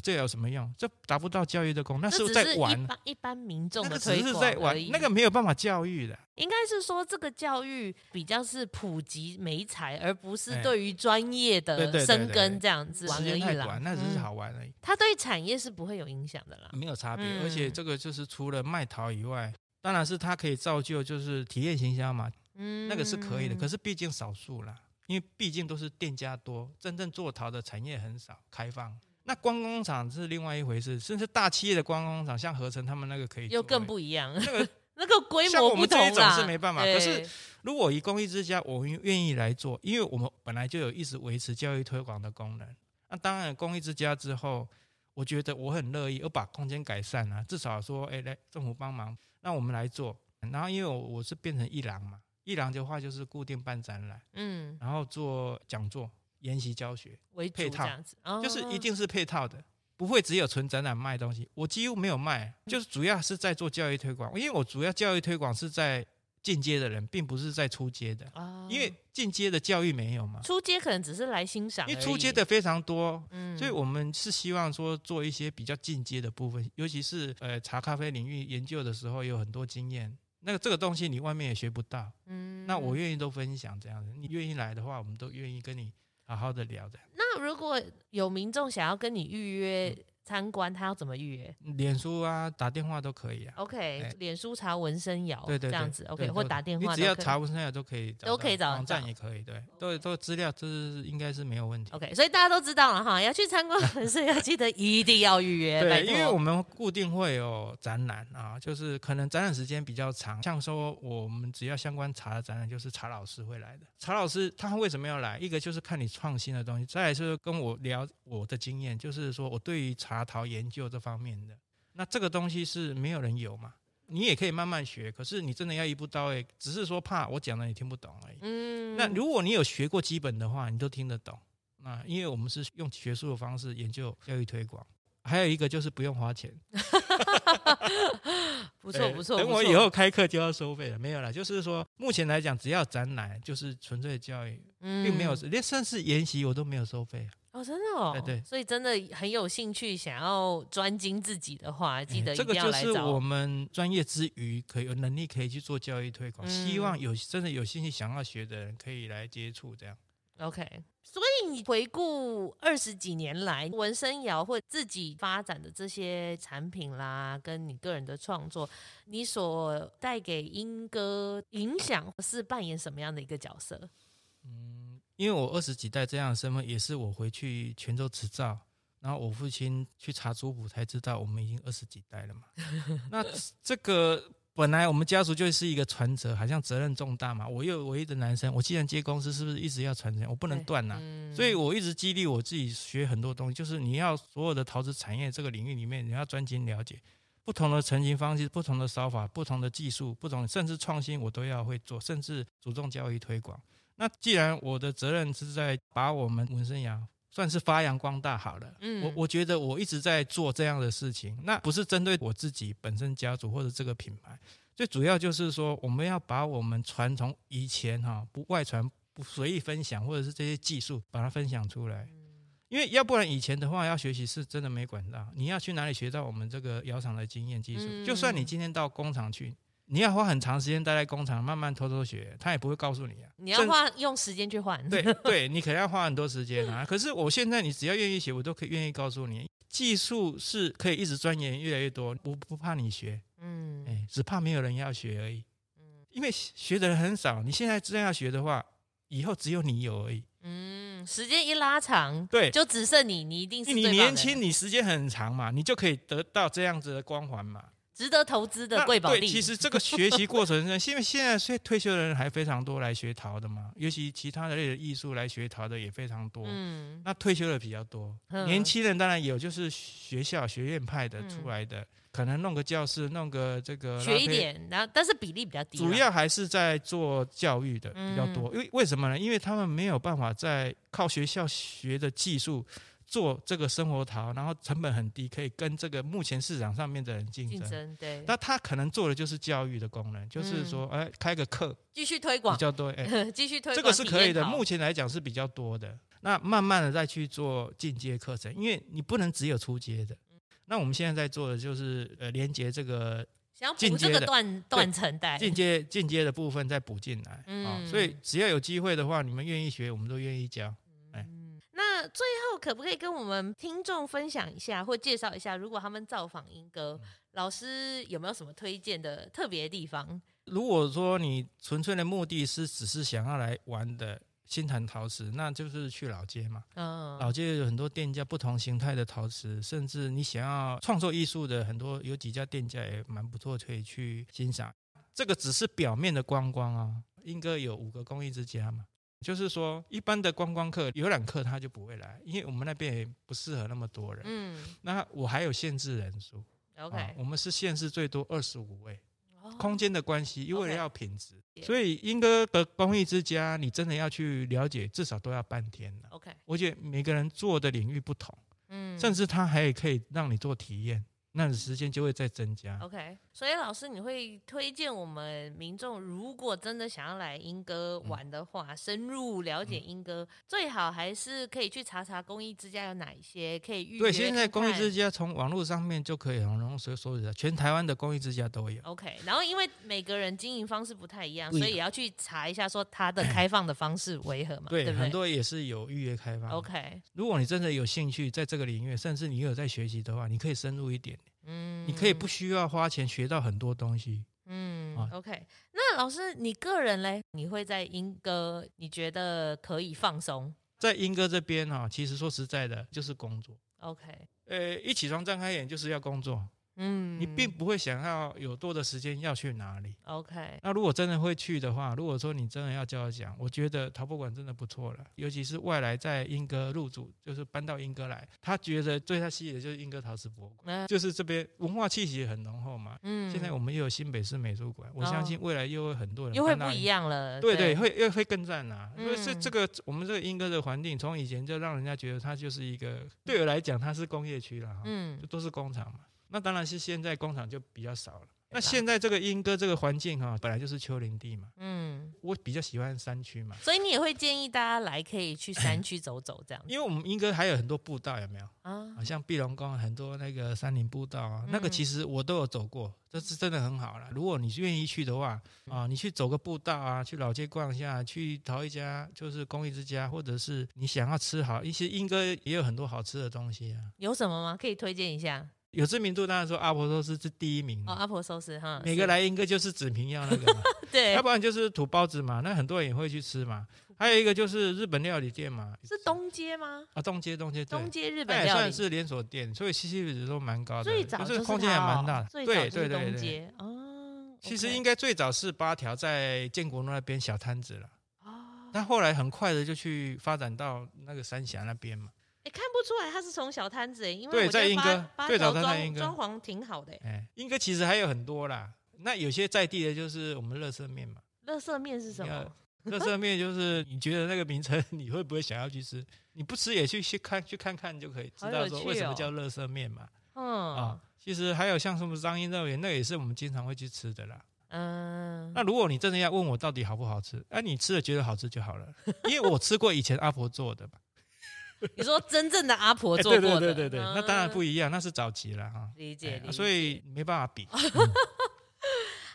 这有什么用？这达不到教育的功能，那是在玩。一般一般民众的。那个只是在玩，那个没有办法教育的。应该是说，这个教育比较是普及美才，而不是对于专业的生根这样子。时间太短，那只是好玩而已。它对产业是不会有影响的啦。没有差别，而且这个就是除了卖桃以外，当然是它可以造就就是体验行销嘛。嗯，那个是可以的。可是毕竟少数啦，因为毕竟都是店家多，真正做桃的产业很少开放。那观光厂是另外一回事，甚至大企业的观光厂，像合成他们那个可以又更不一样。那个 [laughs] 那个规模不同，像我们这一种是没办法。可是如果以公益之家，我们愿意来做，因为我们本来就有一直维持教育推广的功能。那当然，公益之家之后，我觉得我很乐意，我把空间改善了，至少说，哎，来政府帮忙，那我们来做。然后因为我我是变成一郎嘛，一郎的话就是固定办展览，嗯，然后做讲座。研习教学为配套，就是一定是配套的，不会只有纯展览卖东西。我几乎没有卖，就是主要是在做教育推广。因为我主要教育推广是在进阶的人，并不是在初阶的。因为进阶的教育没有嘛，初阶可能只是来欣赏。因为初阶的非常多，所以我们是希望说做一些比较进阶的部分，尤其是呃茶咖啡领域研究的时候有很多经验。那个这个东西你外面也学不到，嗯，那我愿意都分享这样子。你愿意来的话，我们都愿意跟你。好好的聊的。那如果有民众想要跟你预约参观，他要怎么预约？脸书啊，打电话都可以啊。OK，脸书查纹身窑，对对，这样子 OK，或打电话，你只要查纹身窑都可以，都可以找。网站也可以，对，都都资料，这是应该是没有问题。OK，所以大家都知道了哈，要去参观纹身窑，记得一定要预约。对，因为我们固定会有展览啊，就是可能展览时间比较长，像说我们只要相关茶的展览，就是茶老师会来的。茶老师他为什么要来？一个就是看你创新的东西，再来就是跟我聊我的经验，就是说我对于茶陶研究。这方面的，那这个东西是没有人有嘛？你也可以慢慢学，可是你真的要一步到位，只是说怕我讲的你听不懂而已。嗯，那如果你有学过基本的话，你都听得懂。那因为我们是用学术的方式研究教育推广，还有一个就是不用花钱。[laughs] 不错不错，等我以后开课就要收费了，没有了。就是说目前来讲，只要展览就是纯粹教育，并没有连甚至研习我都没有收费。哦，真的哦，对对，所以真的很有兴趣想要专精自己的话，记得一定要来找。这个就是我们专业之余，可以有能力可以去做教育推广。嗯、希望有真的有兴趣想要学的人可以来接触这样。OK，所以你回顾二十几年来文生窑或自己发展的这些产品啦，跟你个人的创作，你所带给英哥影响是扮演什么样的一个角色？嗯。因为我二十几代这样的身份，也是我回去泉州执照，然后我父亲去查族谱才知道我们已经二十几代了嘛。[laughs] 那这个本来我们家族就是一个传承，好像责任重大嘛。我又唯一的男生，我既然接公司，是不是一直要传承？我不能断呐、啊。嗯、所以我一直激励我自己学很多东西，就是你要所有的陶瓷产业这个领域里面，你要专精了解不同的成型方式、不同的烧法、不同的技术、不同甚至创新，我都要会做，甚至主动教育推广。那既然我的责任是在把我们文生窑算是发扬光大好了，嗯，我我觉得我一直在做这样的事情，那不是针对我自己本身家族或者这个品牌，最主要就是说我们要把我们传统以前哈不外传、不随意分享，或者是这些技术把它分享出来，因为要不然以前的话要学习是真的没管道，你要去哪里学到我们这个窑厂的经验技术？就算你今天到工厂去。你要花很长时间待在工厂，慢慢偷偷学，他也不会告诉你啊。你要花用时间去换。对 [laughs] 对，你可能要花很多时间啊。可是我现在，你只要愿意学，我都可以愿意告诉你，技术是可以一直钻研，越来越多。我不怕你学，嗯，哎，只怕没有人要学而已。嗯，因为学的人很少，你现在这样要学的话，以后只有你有而已。嗯，嗯，时间一拉长，对，就只剩你，你一定是你年轻，你时间很长嘛，你就可以得到这样子的光环嘛。值得投资的贵宝地。其实这个学习过程中，[laughs] 因为现在退休的人还非常多来学陶的嘛，尤其其他的类的艺术来学陶的也非常多。嗯，那退休的比较多，年轻人当然有，就是学校学院派的出来的，可能弄个教室，弄个这个学一点，然后但是比例比较低。主要还是在做教育的比较多，因为为什么呢？因为他们没有办法在靠学校学的技术。做这个生活陶，然后成本很低，可以跟这个目前市场上面的人竞争。竞争对。那他可能做的就是教育的功能，就是说，哎，开个课，继续推广比较多，哎，[laughs] 继续推广，这个是可以的。目前来讲是比较多的。那慢慢的再去做进阶课程，因为你不能只有初阶的。那我们现在在做的就是呃，连接这个进阶的断断层带，进阶进阶的部分再补进来。嗯。所以只要有机会的话，你们愿意学，我们都愿意教。最后，可不可以跟我们听众分享一下，或介绍一下，如果他们造访莺歌，老师有没有什么推荐的特别的地方？如果说你纯粹的目的是只是想要来玩的新坛陶瓷，那就是去老街嘛。嗯，老街有很多店家，不同形态的陶瓷，甚至你想要创作艺术的很多，有几家店家也蛮不错，可以去欣赏。这个只是表面的观光啊。莺歌有五个工艺之家嘛。就是说，一般的观光客、游览客他就不会来，因为我们那边也不适合那么多人。嗯，那我还有限制人数。OK，啊，我们是限制最多二十五位，空间的关系，因为要品质。所以莺歌的公益之家，你真的要去了解，至少都要半天了。OK，我觉得每个人做的领域不同，嗯，甚至他还可以让你做体验。那时间就会再增加。OK，所以老师，你会推荐我们民众，如果真的想要来英歌玩的话，嗯、深入了解英歌，嗯、最好还是可以去查查公益之家有哪一些可以预约。对，现在公益之家从网络上面就可以很容易搜索的，全台湾的公益之家都有。OK，然后因为每个人经营方式不太一样，所以也要去查一下，说它的开放的方式为何嘛？对，对对，很多也是有预约开放。OK，如果你真的有兴趣在这个领域，甚至你有在学习的话，你可以深入一点。嗯，你可以不需要花钱学到很多东西。嗯，啊，OK。那老师，你个人嘞？你会在英歌？你觉得可以放松？在英歌这边哈，其实说实在的，就是工作。OK。呃，一起床睁开眼就是要工作。嗯，你并不会想要有多的时间要去哪里。OK，那如果真的会去的话，如果说你真的要教讲，我觉得陶博馆真的不错了。尤其是外来在莺歌入主，就是搬到莺歌来，他觉得最他吸引的就是莺歌陶瓷博物馆，嗯、就是这边文化气息很浓厚嘛。嗯，现在我们又有新北市美术馆，我相信未来又会很多人又会不一样了。对对，会又会更赞呐。因为是这个我们这个莺歌的环境，从以前就让人家觉得它就是一个，对我来讲它是工业区了，嗯，就都是工厂嘛。那当然是现在工厂就比较少了。那现在这个莺歌这个环境哈，本来就是丘陵地嘛。嗯，我比较喜欢山区嘛。所以你也会建议大家来可以去山 [coughs] 区走走这样。因为我们莺歌还有很多步道，有没有？啊，好像碧龙宫很多那个山林步道啊，那个其实我都有走过，这是真的很好了。如果你愿意去的话啊，你去走个步道啊，去老街逛一下，去淘一家就是公益之家，或者是你想要吃好一些，莺歌也有很多好吃的东西啊。有什么吗？可以推荐一下？有知名度，当然说阿婆寿司是第一名哦。阿婆寿司哈，每个来一个就是紫平要那个嘛，[laughs] 对，要不然就是土包子嘛，那很多人也会去吃嘛。还有一个就是日本料理店嘛，是东街吗？啊，东街，东街，东街日本料理，也算是连锁店，所以 CP 值都蛮高的，最早就是空间也蛮大的，对对对对。对。哦，其实应该最早是八条在建国路那边小摊子了，哦，但后来很快的就去发展到那个三峡那边嘛。也看不出来他是从小摊子，因为我在莺歌最早在英哥装潢挺好的。哎，英哥其实还有很多啦，那有些在地的就是我们乐色面嘛。乐色面是什么？乐色面就是你觉得那个名称，[laughs] 你会不会想要去吃？你不吃也去去看去看看就可以知道说为什么叫乐色面嘛。嗯啊，其实还有像什么张英肉圆，那也是我们经常会去吃的啦。嗯，那如果你真的要问我到底好不好吃，哎，你吃了觉得好吃就好了，因为我吃过以前阿婆做的嘛。你说真正的阿婆做过的，欸、对对对对对，那当然不一样，那是早期了哈。理解，理解，所以没办法比。[laughs]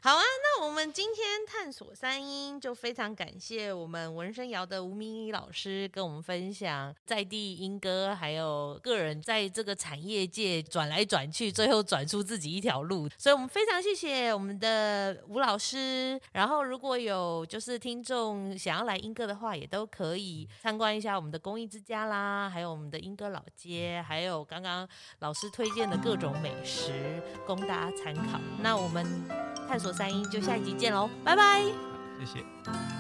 好啊，那我们今天探索三英就非常感谢我们闻声窑的吴明仪老师跟我们分享在地莺歌，还有个人在这个产业界转来转去，最后转出自己一条路。所以我们非常谢谢我们的吴老师。然后如果有就是听众想要来莺歌的话，也都可以参观一下我们的公益之家啦，还有我们的莺歌老街，还有刚刚老师推荐的各种美食，供大家参考。那我们探索三一就下一集见喽，拜拜。谢谢。